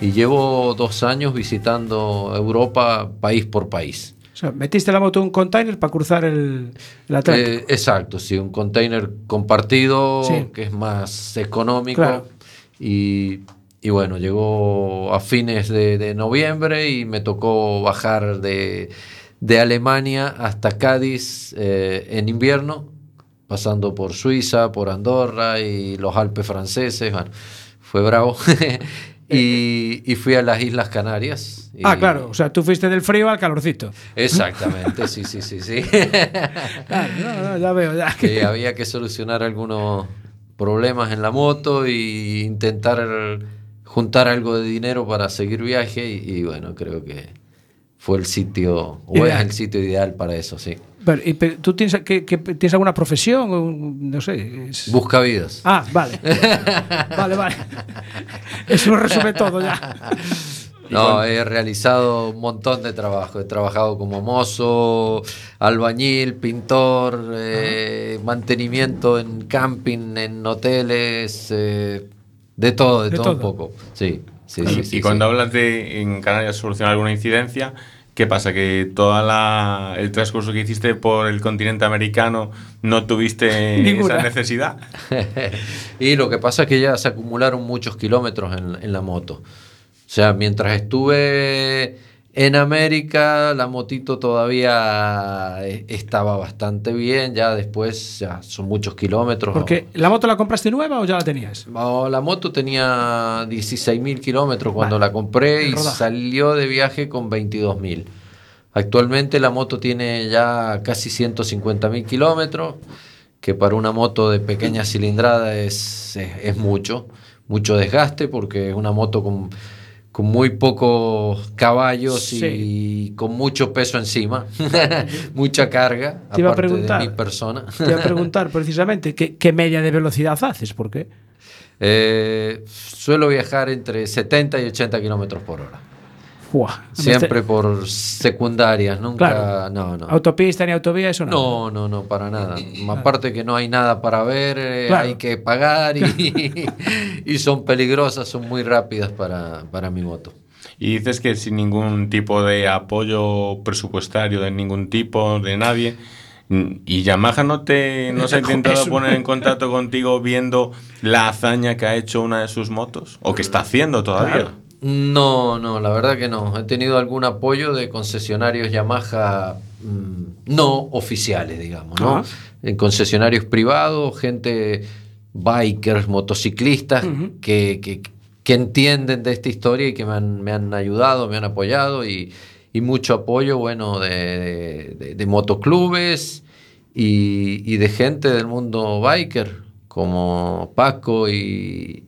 y llevo dos años visitando Europa país por país. O sea, metiste la moto en un container para cruzar el, el Atlántico. Eh, exacto, sí, un container compartido Sí. que es más económico. Claro. Y, y bueno, llegó a fines de, de noviembre y me tocó bajar de, de Alemania hasta Cádiz eh, en invierno, pasando por Suiza, por Andorra y los Alpes franceses. Bueno, fue bravo. y, y fui a las Islas Canarias. y- ah, claro. O sea, tú fuiste del frío al calorcito. Exactamente, sí, sí, sí, sí. Claro, no, no, ya veo, ya. que había que solucionar algunos problemas en la moto y intentar juntar algo de dinero para seguir viaje y, y bueno, creo que fue el sitio, o es el sitio ideal para eso, sí. Pero, y, pero, ¿Tú tienes, que, que- tienes alguna profesión? o no sé. es- Busca vidas. Ah, vale. vale, vale. Eso lo resume todo ya. No, he realizado un montón de trabajo. He trabajado como mozo, albañil, pintor, eh, mantenimiento en camping, en hoteles, eh, de todo, de, De todo, un poco. Sí, sí, y, sí. y sí, cuando sí. hablas de en Canarias solucionar alguna incidencia, ¿qué pasa? ¿Que todo el transcurso que hiciste por el continente americano no tuviste Ninguna. esa necesidad? y lo que pasa es que ya se acumularon muchos kilómetros en, en la moto. O sea, mientras estuve en América, la motito todavía eh, estaba bastante bien. Ya después, ya son muchos kilómetros. Porque la moto la compraste nueva o ya la tenías? No, la moto tenía 16.000 kilómetros cuando la compré y salió de viaje con 22.000. Actualmente la moto tiene ya casi 150.000 kilómetros, que para una moto de pequeña cilindrada es, es, es mucho, mucho desgaste porque es una moto con, con muy pocos caballos y con mucho peso encima, mucha carga, Te iba a aparte preguntar. de mi persona. Te iba a preguntar precisamente ¿qué, qué media de velocidad haces, ¿por qué? Eh, suelo viajar entre 70 y 80 kilómetros por hora. Buah, Siempre por secundarias, nunca. Claro. No, no. Autopista ni autovía, eso no. No, no, no, para nada. Aparte que no hay nada para ver, eh, Claro. hay que pagar y, y son peligrosas, son muy rápidas para, para mi moto. Y dices que sin ningún tipo de apoyo presupuestario de ningún tipo, de nadie, ¿Y Yamaha no te no se ha intentado Eso. poner en contacto contigo viendo la hazaña que ha hecho una de sus motos? ¿O que está haciendo todavía? No, no, la verdad que no. He tenido algún apoyo de concesionarios Yamaha mm, no oficiales, digamos, ¿no? Ajá. En concesionarios privados, gente, bikers, motociclistas, que- que entienden de esta historia y que me han, me han ayudado, me han apoyado y, y mucho apoyo, bueno, de, de- de motoclubes y, y de gente del mundo biker, como Paco y,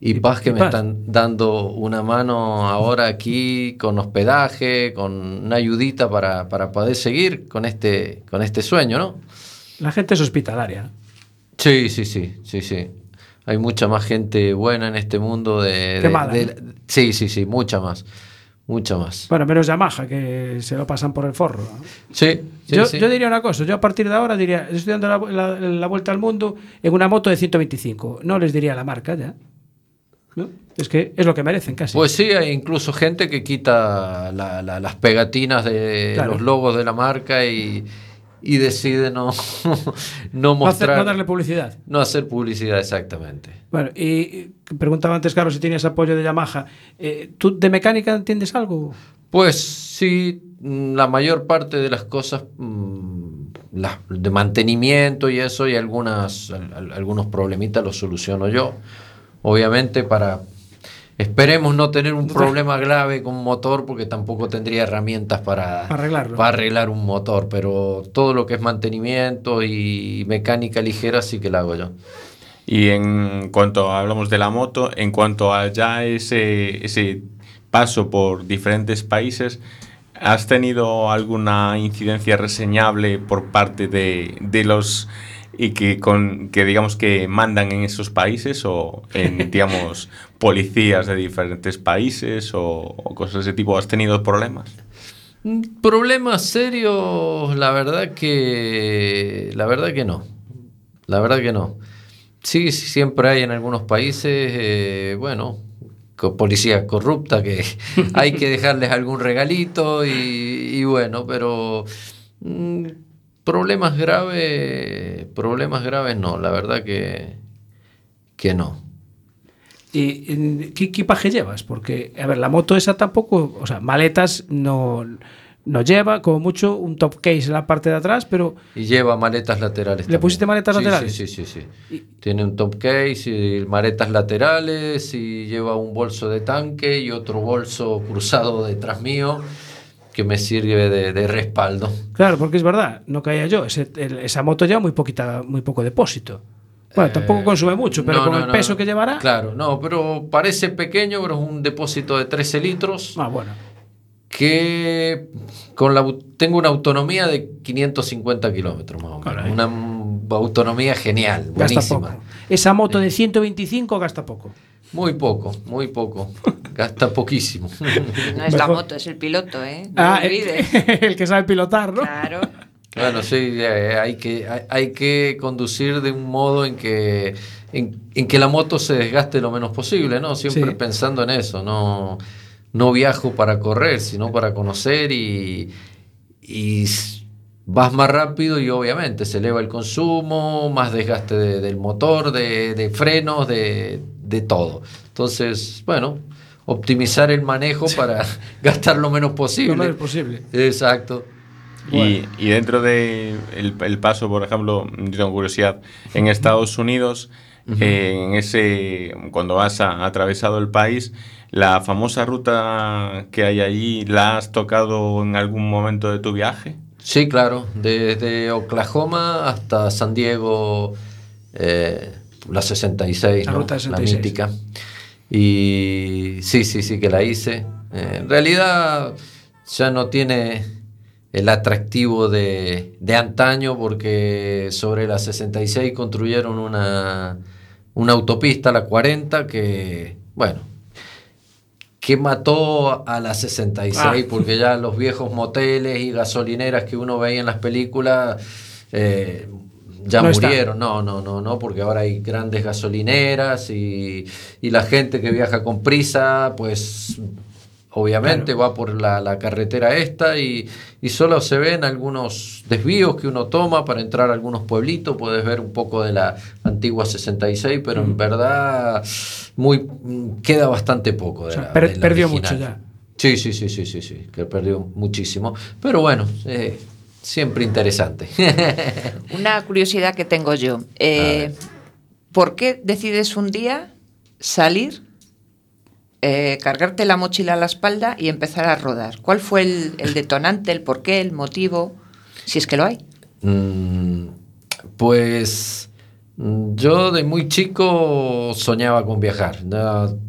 y Paz que y me Paz. están dando una mano ahora aquí con hospedaje, con una ayudita para, para poder seguir con este, con este sueño, ¿no? La gente es hospitalaria. Sí, sí, sí, sí, sí. Hay mucha más gente buena en este mundo de... Qué de- mala, de- ¿no? sí, sí, sí, mucha más. Mucha más. Bueno, menos Yamaha, que se lo pasan por el forro. Sí, sí, yo, sí. yo diría una cosa, yo a partir de ahora diría, estoy dando la, la- la vuelta al mundo en una moto de 125. No les diría la marca ya. ¿No? Es que es lo que merecen casi. Pues sí, hay incluso gente que quita la- la- las pegatinas de Claro. los logos de la marca y, y decide no, no no, hacer- mostrar... no darle publicidad. no hacer publicidad exactamente. Bueno, y preguntaba antes, Carlos, si tenías apoyo de Yamaha. Eh, ¿Tú de mecánica entiendes algo? Pues sí, la mayor parte de las cosas mm, las de mantenimiento y eso y algunas al- al- algunos problemitas los soluciono yo. Obviamente para esperemos no tener un problema grave con un motor porque tampoco tendría herramientas para, Para arreglarlo. para arreglar un motor, pero todo lo que es mantenimiento y mecánica ligera sí que la hago yo. Y en cuanto hablamos de la moto, en cuanto a ya ese, ese paso por diferentes países, ¿has tenido alguna incidencia reseñable por parte de, de los y que con que digamos que mandan en esos países o en digamos policías de diferentes países o, o cosas de ese tipo? ¿Has tenido problemas? Mm, Problemas serios, la verdad que la verdad que no. La verdad que no. Sí, siempre hay en algunos países, eh, bueno, policía corrupta que hay que dejarles algún regalito y, y bueno, pero mm, problemas graves, problemas graves no, la verdad que que no. ¿Y qué equipaje llevas? Porque, a ver, la moto esa tampoco, o sea, maletas no, no lleva, como mucho un top case en la parte de atrás, pero Y lleva maletas laterales. ¿Le pusiste maletas Sí, laterales? Sí, sí, sí. sí. Tiene un top case y maletas laterales y lleva un bolso de tanque y otro bolso cruzado detrás mío que me sirve de, de respaldo. claro, porque es verdad, no caía yo, ese- el- esa moto lleva muy, poquita, muy poco depósito. Bueno, tampoco consume mucho, pero Eh, No, con no, el peso no. que llevará. Claro, no, pero parece pequeño, pero es un depósito de 13 litros Ah, bueno. que con la, tengo una autonomía de 550 kilómetros más o menos. Una autonomía genial, Gasta buenísima. poco. Esa moto de 125 gasta poco. Muy poco, muy poco. Gasta poquísimo. No es la moto, es el piloto, ¿eh? No Ah, olvides. el que sabe pilotar, ¿no? Claro. Bueno, sí, eh, hay que, hay, hay que conducir de un modo en que, en, en que la moto se desgaste lo menos posible, ¿no? Siempre Sí. pensando en eso, no, no viajo para correr, sino para conocer y, y vas más rápido y obviamente se eleva el consumo, más desgaste de- del motor, de, de frenos, de, de todo. Entonces, bueno, optimizar el manejo para gastar lo menos posible. Lo menos posible. Exacto. Y, y dentro de el, el paso, por ejemplo, yo tengo curiosidad, en Estados Unidos, eh, en ese cuando has a- atravesado el país, la famosa ruta que hay allí, ¿la has tocado en algún momento de tu viaje? Sí, claro, desde Oklahoma hasta San Diego, eh, la 66, La ¿no? ruta 66. mítica. Y sí, sí, sí que la hice. Eh, en realidad ya no tiene el atractivo de, de antaño porque sobre la 66 construyeron una, una autopista, la 40, que, bueno, que mató a la 66 Ah. porque ya los viejos moteles y gasolineras que uno veía en las películas eh, ya No murieron. No, no, no, no, porque ahora hay grandes gasolineras y, y la gente que viaja con prisa, pues obviamente va por la, la carretera esta y, y solo se ven algunos desvíos que uno toma para entrar a algunos pueblitos, puedes ver un poco de la antigua 66, pero en verdad muy queda bastante poco de O sea, la- per- de la perdió original. mucho ya. Sí, sí, sí, sí, sí, sí, que perdió muchísimo, pero bueno, eh, siempre interesante. Una curiosidad que tengo yo. Eh, ¿Por qué decides un día salir, eh, cargarte la mochila a la espalda y empezar a rodar? ¿Cuál fue el, el detonante, el porqué, el motivo? Si es que lo hay. Mm, pues mm, yo de muy chico soñaba con viajar.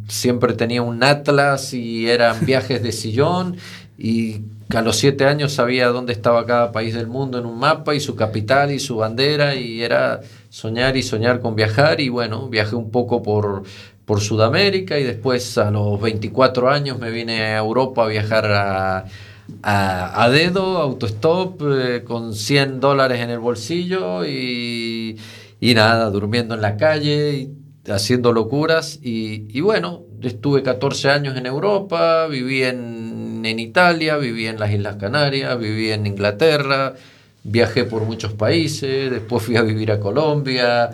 Siempre tenía un atlas y eran viajes de sillón y a los siete años sabía dónde estaba cada país del mundo en un mapa y su capital y su bandera y era soñar y soñar con viajar y bueno, viajé un poco por, por Sudamérica y después a los 24 años me vine a Europa a viajar a, a, dedo, autostop, eh, con 100 dólares en el bolsillo y, y nada, durmiendo en la calle y haciendo locuras. Y, y bueno, estuve 14 años en Europa, viví en, en Italia, viví en las Islas Canarias, viví en Inglaterra, viajé por muchos países, después fui a vivir a Colombia.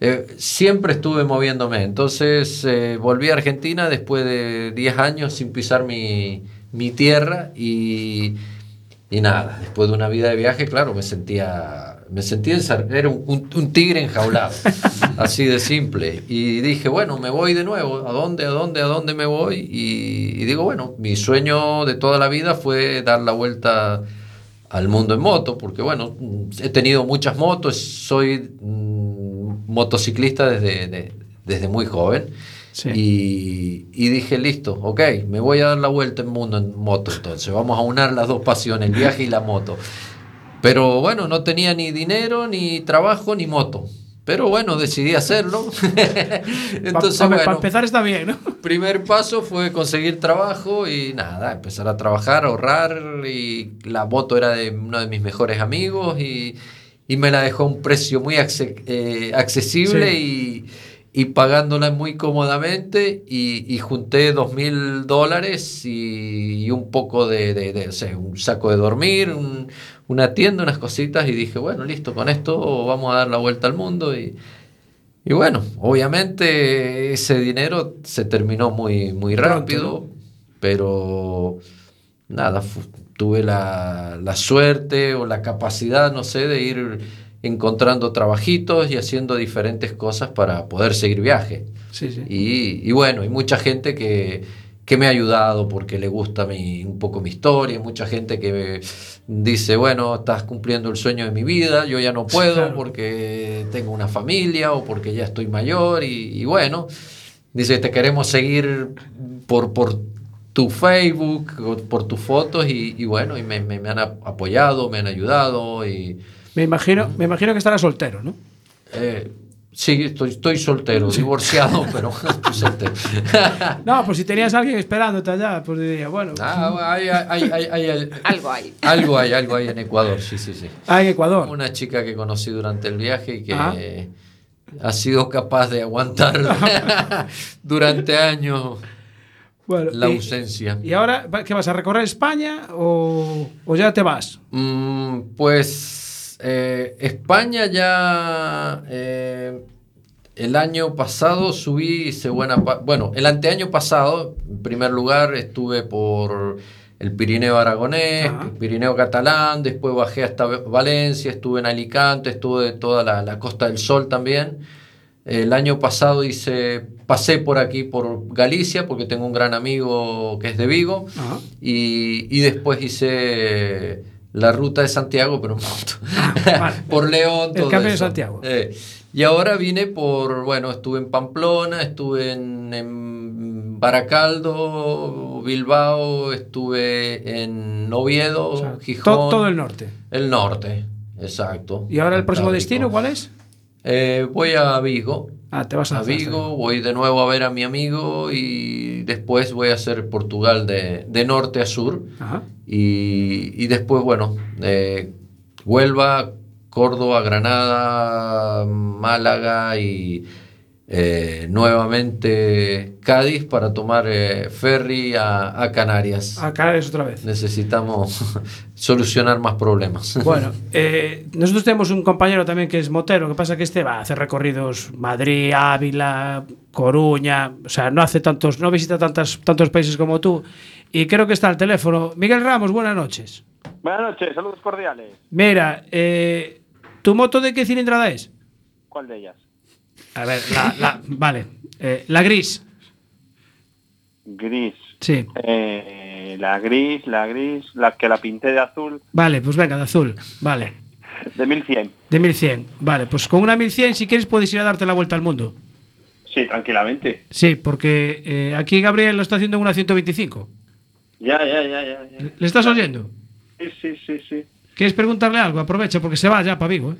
Eh, siempre estuve moviéndome. Entonces eh, volví a Argentina después de 10 años sin pisar mi, mi tierra y, y nada, después de una vida de viaje, claro, me sentía, me sentía era un, un- un tigre enjaulado, así de simple. Y dije, bueno, me voy de nuevo, ¿a dónde, a dónde, a dónde me voy? Y, y digo, bueno, mi sueño de toda la vida fue dar la vuelta al mundo en moto, porque bueno, he tenido muchas motos, soy motociclista desde, de- desde muy joven. Y, y dije, listo, ok, me voy a dar la vuelta en mundo en moto entonces, vamos a unar las dos pasiones, el viaje y la moto. Pero bueno, no tenía ni dinero, ni trabajo, ni moto. Pero bueno, decidí hacerlo. Entonces, Para bueno, empezar está bien, ¿no? primer paso fue conseguir trabajo y nada, empezar a trabajar, ahorrar y la moto era de uno de mis mejores amigos y, y me la dejó a un precio muy acce- eh, accesible y, y pagándola muy cómodamente y, y junté dos mil dólares y, un poco de, de- de, o sea, un saco de dormir, un- una tienda, unas cositas y dije, bueno, listo, con esto vamos a dar la vuelta al mundo y... Y bueno, obviamente ese dinero se terminó muy, muy rápido, pero nada, tuve la, la suerte o la capacidad, no sé, de ir encontrando trabajitos y haciendo diferentes cosas para poder seguir viaje. Sí, sí. Y, y bueno, hay mucha gente que, que me ha ayudado porque le gusta mi, un poco mi historia, mucha gente que me dice, bueno, estás cumpliendo el sueño de mi vida, yo ya no puedo Claro. porque tengo una familia o porque ya estoy mayor y, y bueno, dice, te queremos seguir por, por tu Facebook, por tus fotos y, y bueno, y me, me- me han ap- apoyado, me han ayudado y... Me imagino, me imagino que estará soltero, ¿no? eh, sí, estoy, estoy soltero, divorciado, pero estoy soltero. No, pues si tenías a alguien esperándote allá, pues diría, bueno. Ah, hay, hay- hay- hay- hay- Algo hay. algo hay, algo hay en Ecuador, sí, sí, sí. Ah, en Ecuador. Una chica que conocí durante el viaje y que Ah. eh, ha sido capaz de aguantar durante años Bueno, la ausencia. ¿Y ahora qué vas a recorrer España o, o ya te vas? Mm, pues eh, España ya eh, el año pasado subí, hice buena bueno, el anteaño pasado, en primer lugar, estuve por el Pirineo Aragonés, Pirineo Catalán, después bajé hasta Valencia, estuve en Alicante, estuve toda la, la Costa del Sol también. El año pasado hice, pasé por aquí, por Galicia, porque tengo un gran amigo que es de Vigo. Y, y después hice la ruta de Santiago, pero en moto. por León, El todo Camino de eso. Santiago. Eh, y ahora vine por, bueno, estuve en Pamplona, estuve en, en Baracaldo, Bilbao, estuve en Oviedo, Gijón. to- todo el norte. El norte, exacto. ¿Y ahora el próximo destino cuál es? Eh, voy a Vigo. Ah, te vas a a Vigo, voy de nuevo a ver a mi amigo y después voy a hacer Portugal de, de norte a sur. Ajá. Y, y después, bueno, eh, Huelva, Córdoba, Granada, Málaga y, eh, nuevamente Cádiz para tomar eh, ferry a, a Canarias. A Canarias otra vez. Necesitamos solucionar más problemas. Bueno, eh, nosotros tenemos un compañero también que es motero, lo que pasa que este va a hacer recorridos Madrid, Ávila, Coruña, o sea, no hace tantos, no visita tantas, tantos países como tú. Y creo que está al teléfono. Miguel Ramos, buenas noches. Buenas noches, saludos cordiales. Mira, eh, ¿tu moto de qué cilindrada es? ¿Cuál de ellas? A ver, la, la- vale, eh, la gris. Gris. Sí. Eh, la gris, la gris, la que la pinté de azul, Vale, pues venga, de azul. Vale. de 1100. De 1100. Vale, pues con una 1100, si quieres, puedes ir a darte la vuelta al mundo. Sí, tranquilamente. Sí, porque eh, aquí Gabriel lo está haciendo en una 125. Ya, ya, ya, ya. ya. ¿Le estás oyendo? Sí, sí, sí, sí. ¿Quieres preguntarle algo? Aprovecha, porque se va ya para Vigo. ¿eh?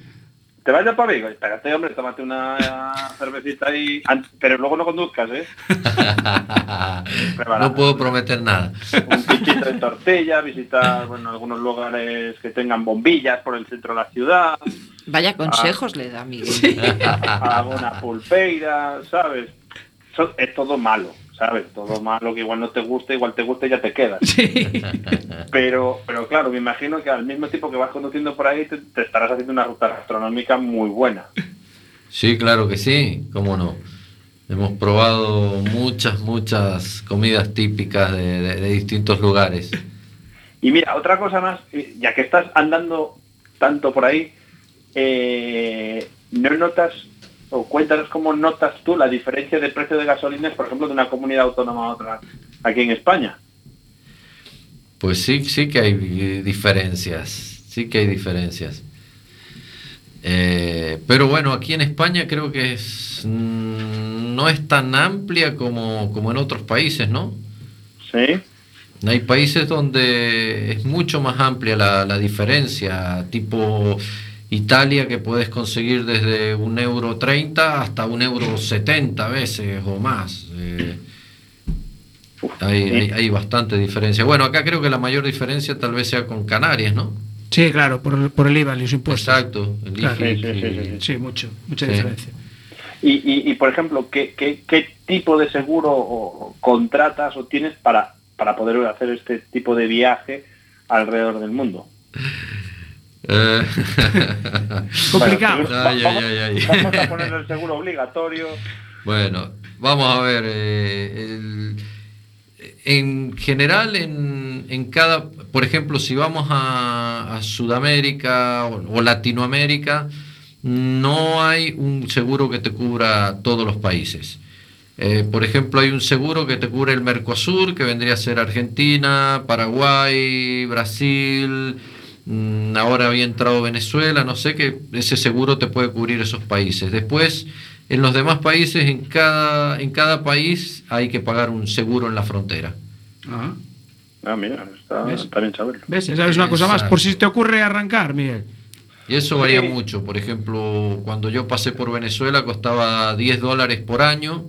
¿Te vas ya para Vigo? Espérate, hombre, tómate una cervecita ahí. Pero luego no conduzcas, ¿eh? No puedo prometer nada. Un pichito de tortilla, visitar bueno, algunos lugares que tengan bombillas por el centro de la ciudad. Vaya consejos le da Miguel. alguna pulpeira, ¿sabes? Eso es todo malo, ¿sabes? Todo malo que igual no te gusta, igual te gusta y ya te quedas. Pero, pero claro, me imagino que al mismo tiempo que vas conduciendo por ahí te, te estarás haciendo una ruta gastronómica muy buena. Sí, claro que sí, cómo no. Hemos probado muchas, muchas comidas típicas de, de- de distintos lugares. Y mira, otra cosa más, eh, ya que estás andando tanto por ahí, eh, ¿no notas o cuéntanos cómo notas tú la diferencia de precio de gasolinas, por ejemplo, de una comunidad autónoma a otra aquí en España? Pues sí, sí que hay eh, diferencias, sí que hay diferencias. Eh, pero bueno, aquí en España creo que es, mm, no es tan amplia como, como en otros países, ¿no? Sí. Hay países donde es mucho más amplia la, la diferencia, tipo Italia que puedes conseguir desde un euro 30 hasta un euro 70 veces o más. Eh, hay, hay, hay bastante diferencia. Bueno, acá creo que la mayor diferencia tal vez sea con Canarias, ¿no? Sí, claro, por, el- por el IVA y los impuestos. Exacto, el Claro. IGI, Sí, sí, sí, sí, Sí, mucho, mucha Sí. diferencia. Y, y, y, por ejemplo, ¿qué, qué, qué tipo de seguro o- contratas o tienes para, para poder hacer este tipo de viaje alrededor del mundo? Eh, Complicado. Bueno, Ay, vamos, ay, ay, ay. vamos a poner el seguro obligatorio. Bueno, vamos a ver. eh, el- en general, en, en cada, por ejemplo, si vamos a, a Sudamérica o, o Latinoamérica, no hay un seguro que te cubra todos los países. Eh, por ejemplo, hay un seguro que te cubre el Mercosur, que vendría a ser Argentina, Paraguay, Brasil, ahora había entrado Venezuela, no sé que ese seguro te puede cubrir esos países. Después, en los demás países, en cada, en cada país hay que pagar un seguro en la frontera. Ajá. Ah, mira, está, ¿Ves? está bien saberlo. ¿Ves? Esa es una cosa más, por si te ocurre arrancar, Miguel. Y eso varía Sí. mucho. Por ejemplo, cuando yo pasé por Venezuela costaba 10 dólares por año.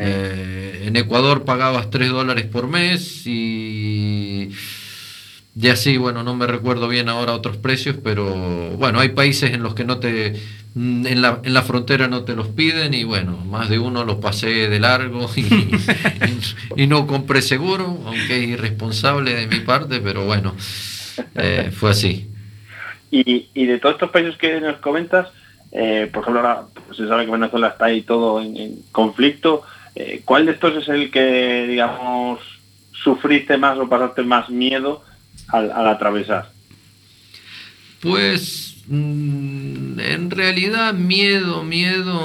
Eh, en Ecuador pagabas 3 dólares por mes y, y así, bueno, no me recuerdo bien ahora otros precios, pero bueno, hay países en los que no te, mm, en la, en la frontera no te los piden y bueno, más de uno los pasé de largo y, no compré seguro, aunque es irresponsable de mi parte, pero bueno, eh, fue así. Y, y de todos estos países que nos comentas, eh, por ejemplo, ahora pues, se sabe que Venezuela está ahí todo en, en conflicto. eh, ¿Cuál de estos es el que, digamos, sufriste más o pasaste más miedo al, atravesar? Pues mm, en realidad miedo, miedo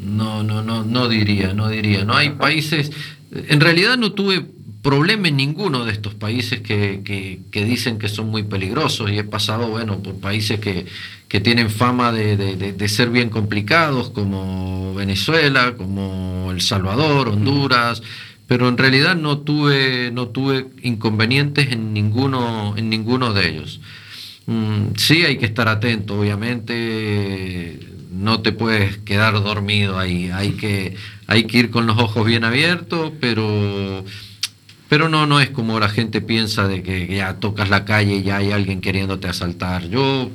no, no, no, no diría, no diría. No hay países. En realidad no tuve problema en ninguno de estos países que, que- dicen que son muy peligrosos y he pasado, bueno, por países que, que tienen fama de- de- de ser bien complicados, como Venezuela, como El Salvador, Honduras, pero en realidad no tuve, no tuve inconvenientes en ninguno, en ninguno de ellos. Mm, sí hay que estar atento, obviamente no te puedes quedar dormido ahí, hay que, hay que ir con los ojos bien abiertos, pero, pero no, no es como la gente piensa de que ya tocas la calle y ya hay alguien queriéndote asaltar. Yo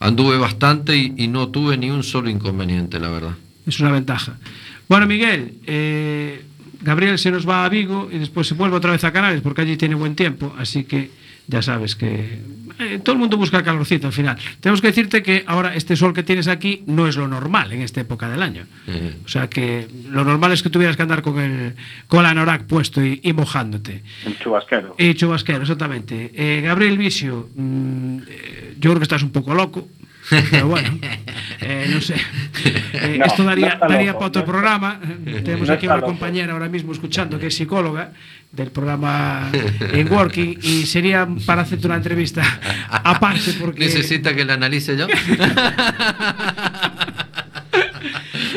anduve bastante y, no tuve ni un solo inconveniente, la verdad. Es una ventaja. Bueno, Miguel, eh, Gabriel se nos va a Vigo y después se vuelve otra vez a Canarias porque allí tiene buen tiempo, así que ya sabes que eh, todo el mundo busca calorcito al final. Tenemos que decirte que ahora este sol que tienes aquí no es lo normal en esta época del año. O sea que lo normal es que tuvieras que andar con el, con el anorak puesto y, y mojándote. El chubasquero. Y chubasquero, exactamente. Eh, Gabriel Vicio, mm, eh, yo creo que estás un poco loco. Pero bueno, eh, no sé. Eh, No, esto daría, no daría loco, para otro no. programa. Tenemos No aquí está una loco. compañera ahora mismo escuchando que es psicóloga del programa en Working y sería para hacerte una entrevista aparte porque ¿Necesita que la analice yo?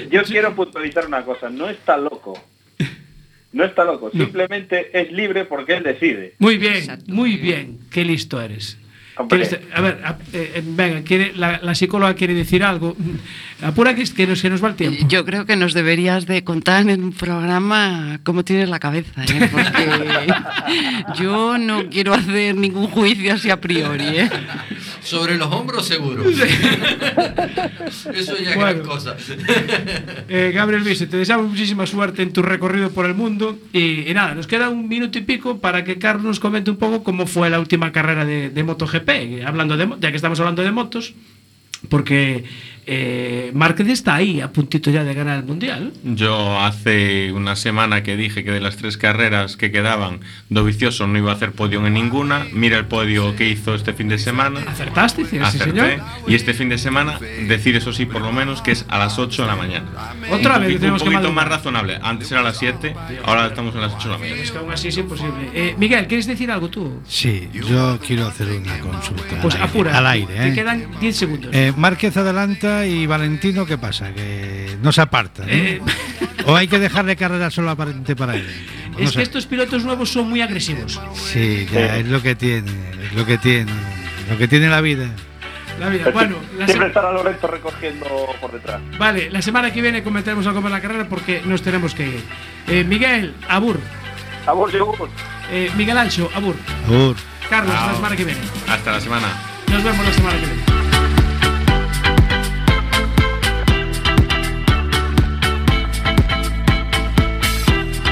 Yo quiero puntualizar una cosa, no está loco. No está loco, simplemente es libre porque él decide. Muy bien, muy bien. Qué listo eres. A ver, a- eh, eh, venga, quiere, la, la psicóloga quiere decir algo. Apura que, que nos, que nos va el tiempo. Yo creo que nos deberías de contar en un programa cómo tienes la cabeza, ¿eh? porque yo no quiero hacer ningún juicio así a priori. ¿eh? Sobre los hombros seguro. Eso ya es Bueno. gran cosa. Eh, Gabriel Vise, te deseamos muchísima suerte en tu recorrido por el mundo. Y, y nada, nos queda un minuto y pico para que Carlos nos comente un poco cómo fue la última carrera de, de MotoGP. Hablando de, ya que estamos hablando de motos, porque eh, Márquez está ahí, a puntito ya de ganar el mundial. Yo hace una semana que dije que de las tres carreras que quedaban, Dovicioso no iba a hacer podio en ninguna. Mira el podio que hizo este fin de semana. ¿Acertaste? Sí, sí, Acerté. señor. Y este fin de semana, decir eso sí, por lo menos, que es a las 8 de la mañana. Otra un, vez poqui- tenemos un que poquito madrugar. más razonable. Antes era a las 7, ahora estamos a las 8 de la mañana. Es que aún así es imposible. Eh, Miguel, ¿quieres decir algo tú? Sí, yo quiero hacer una consulta. Pues al aire, apura. Al aire, Te ¿eh? quedan 10 segundos. Eh, Márquez adelanta y Valentino, ¿qué pasa? Que no se aparta. ¿no? Eh, ¿O hay que dejarle carrera solo aparente para él? No es sé. que estos pilotos nuevos son muy agresivos. Sí, ya, es lo que tiene, es lo que tiene, lo que tiene la vida. La vida. Bueno, la Siempre estará Lorenzo recogiendo por detrás. vale, la semana que viene comentaremos algo más la carrera porque nos tenemos que ir. Eh, Miguel, Abur. Abur, yogur. Eh, Miguel Ancho, Abur. Abur. Carlos, la semana que viene. Hasta la semana. Nos vemos la semana que viene.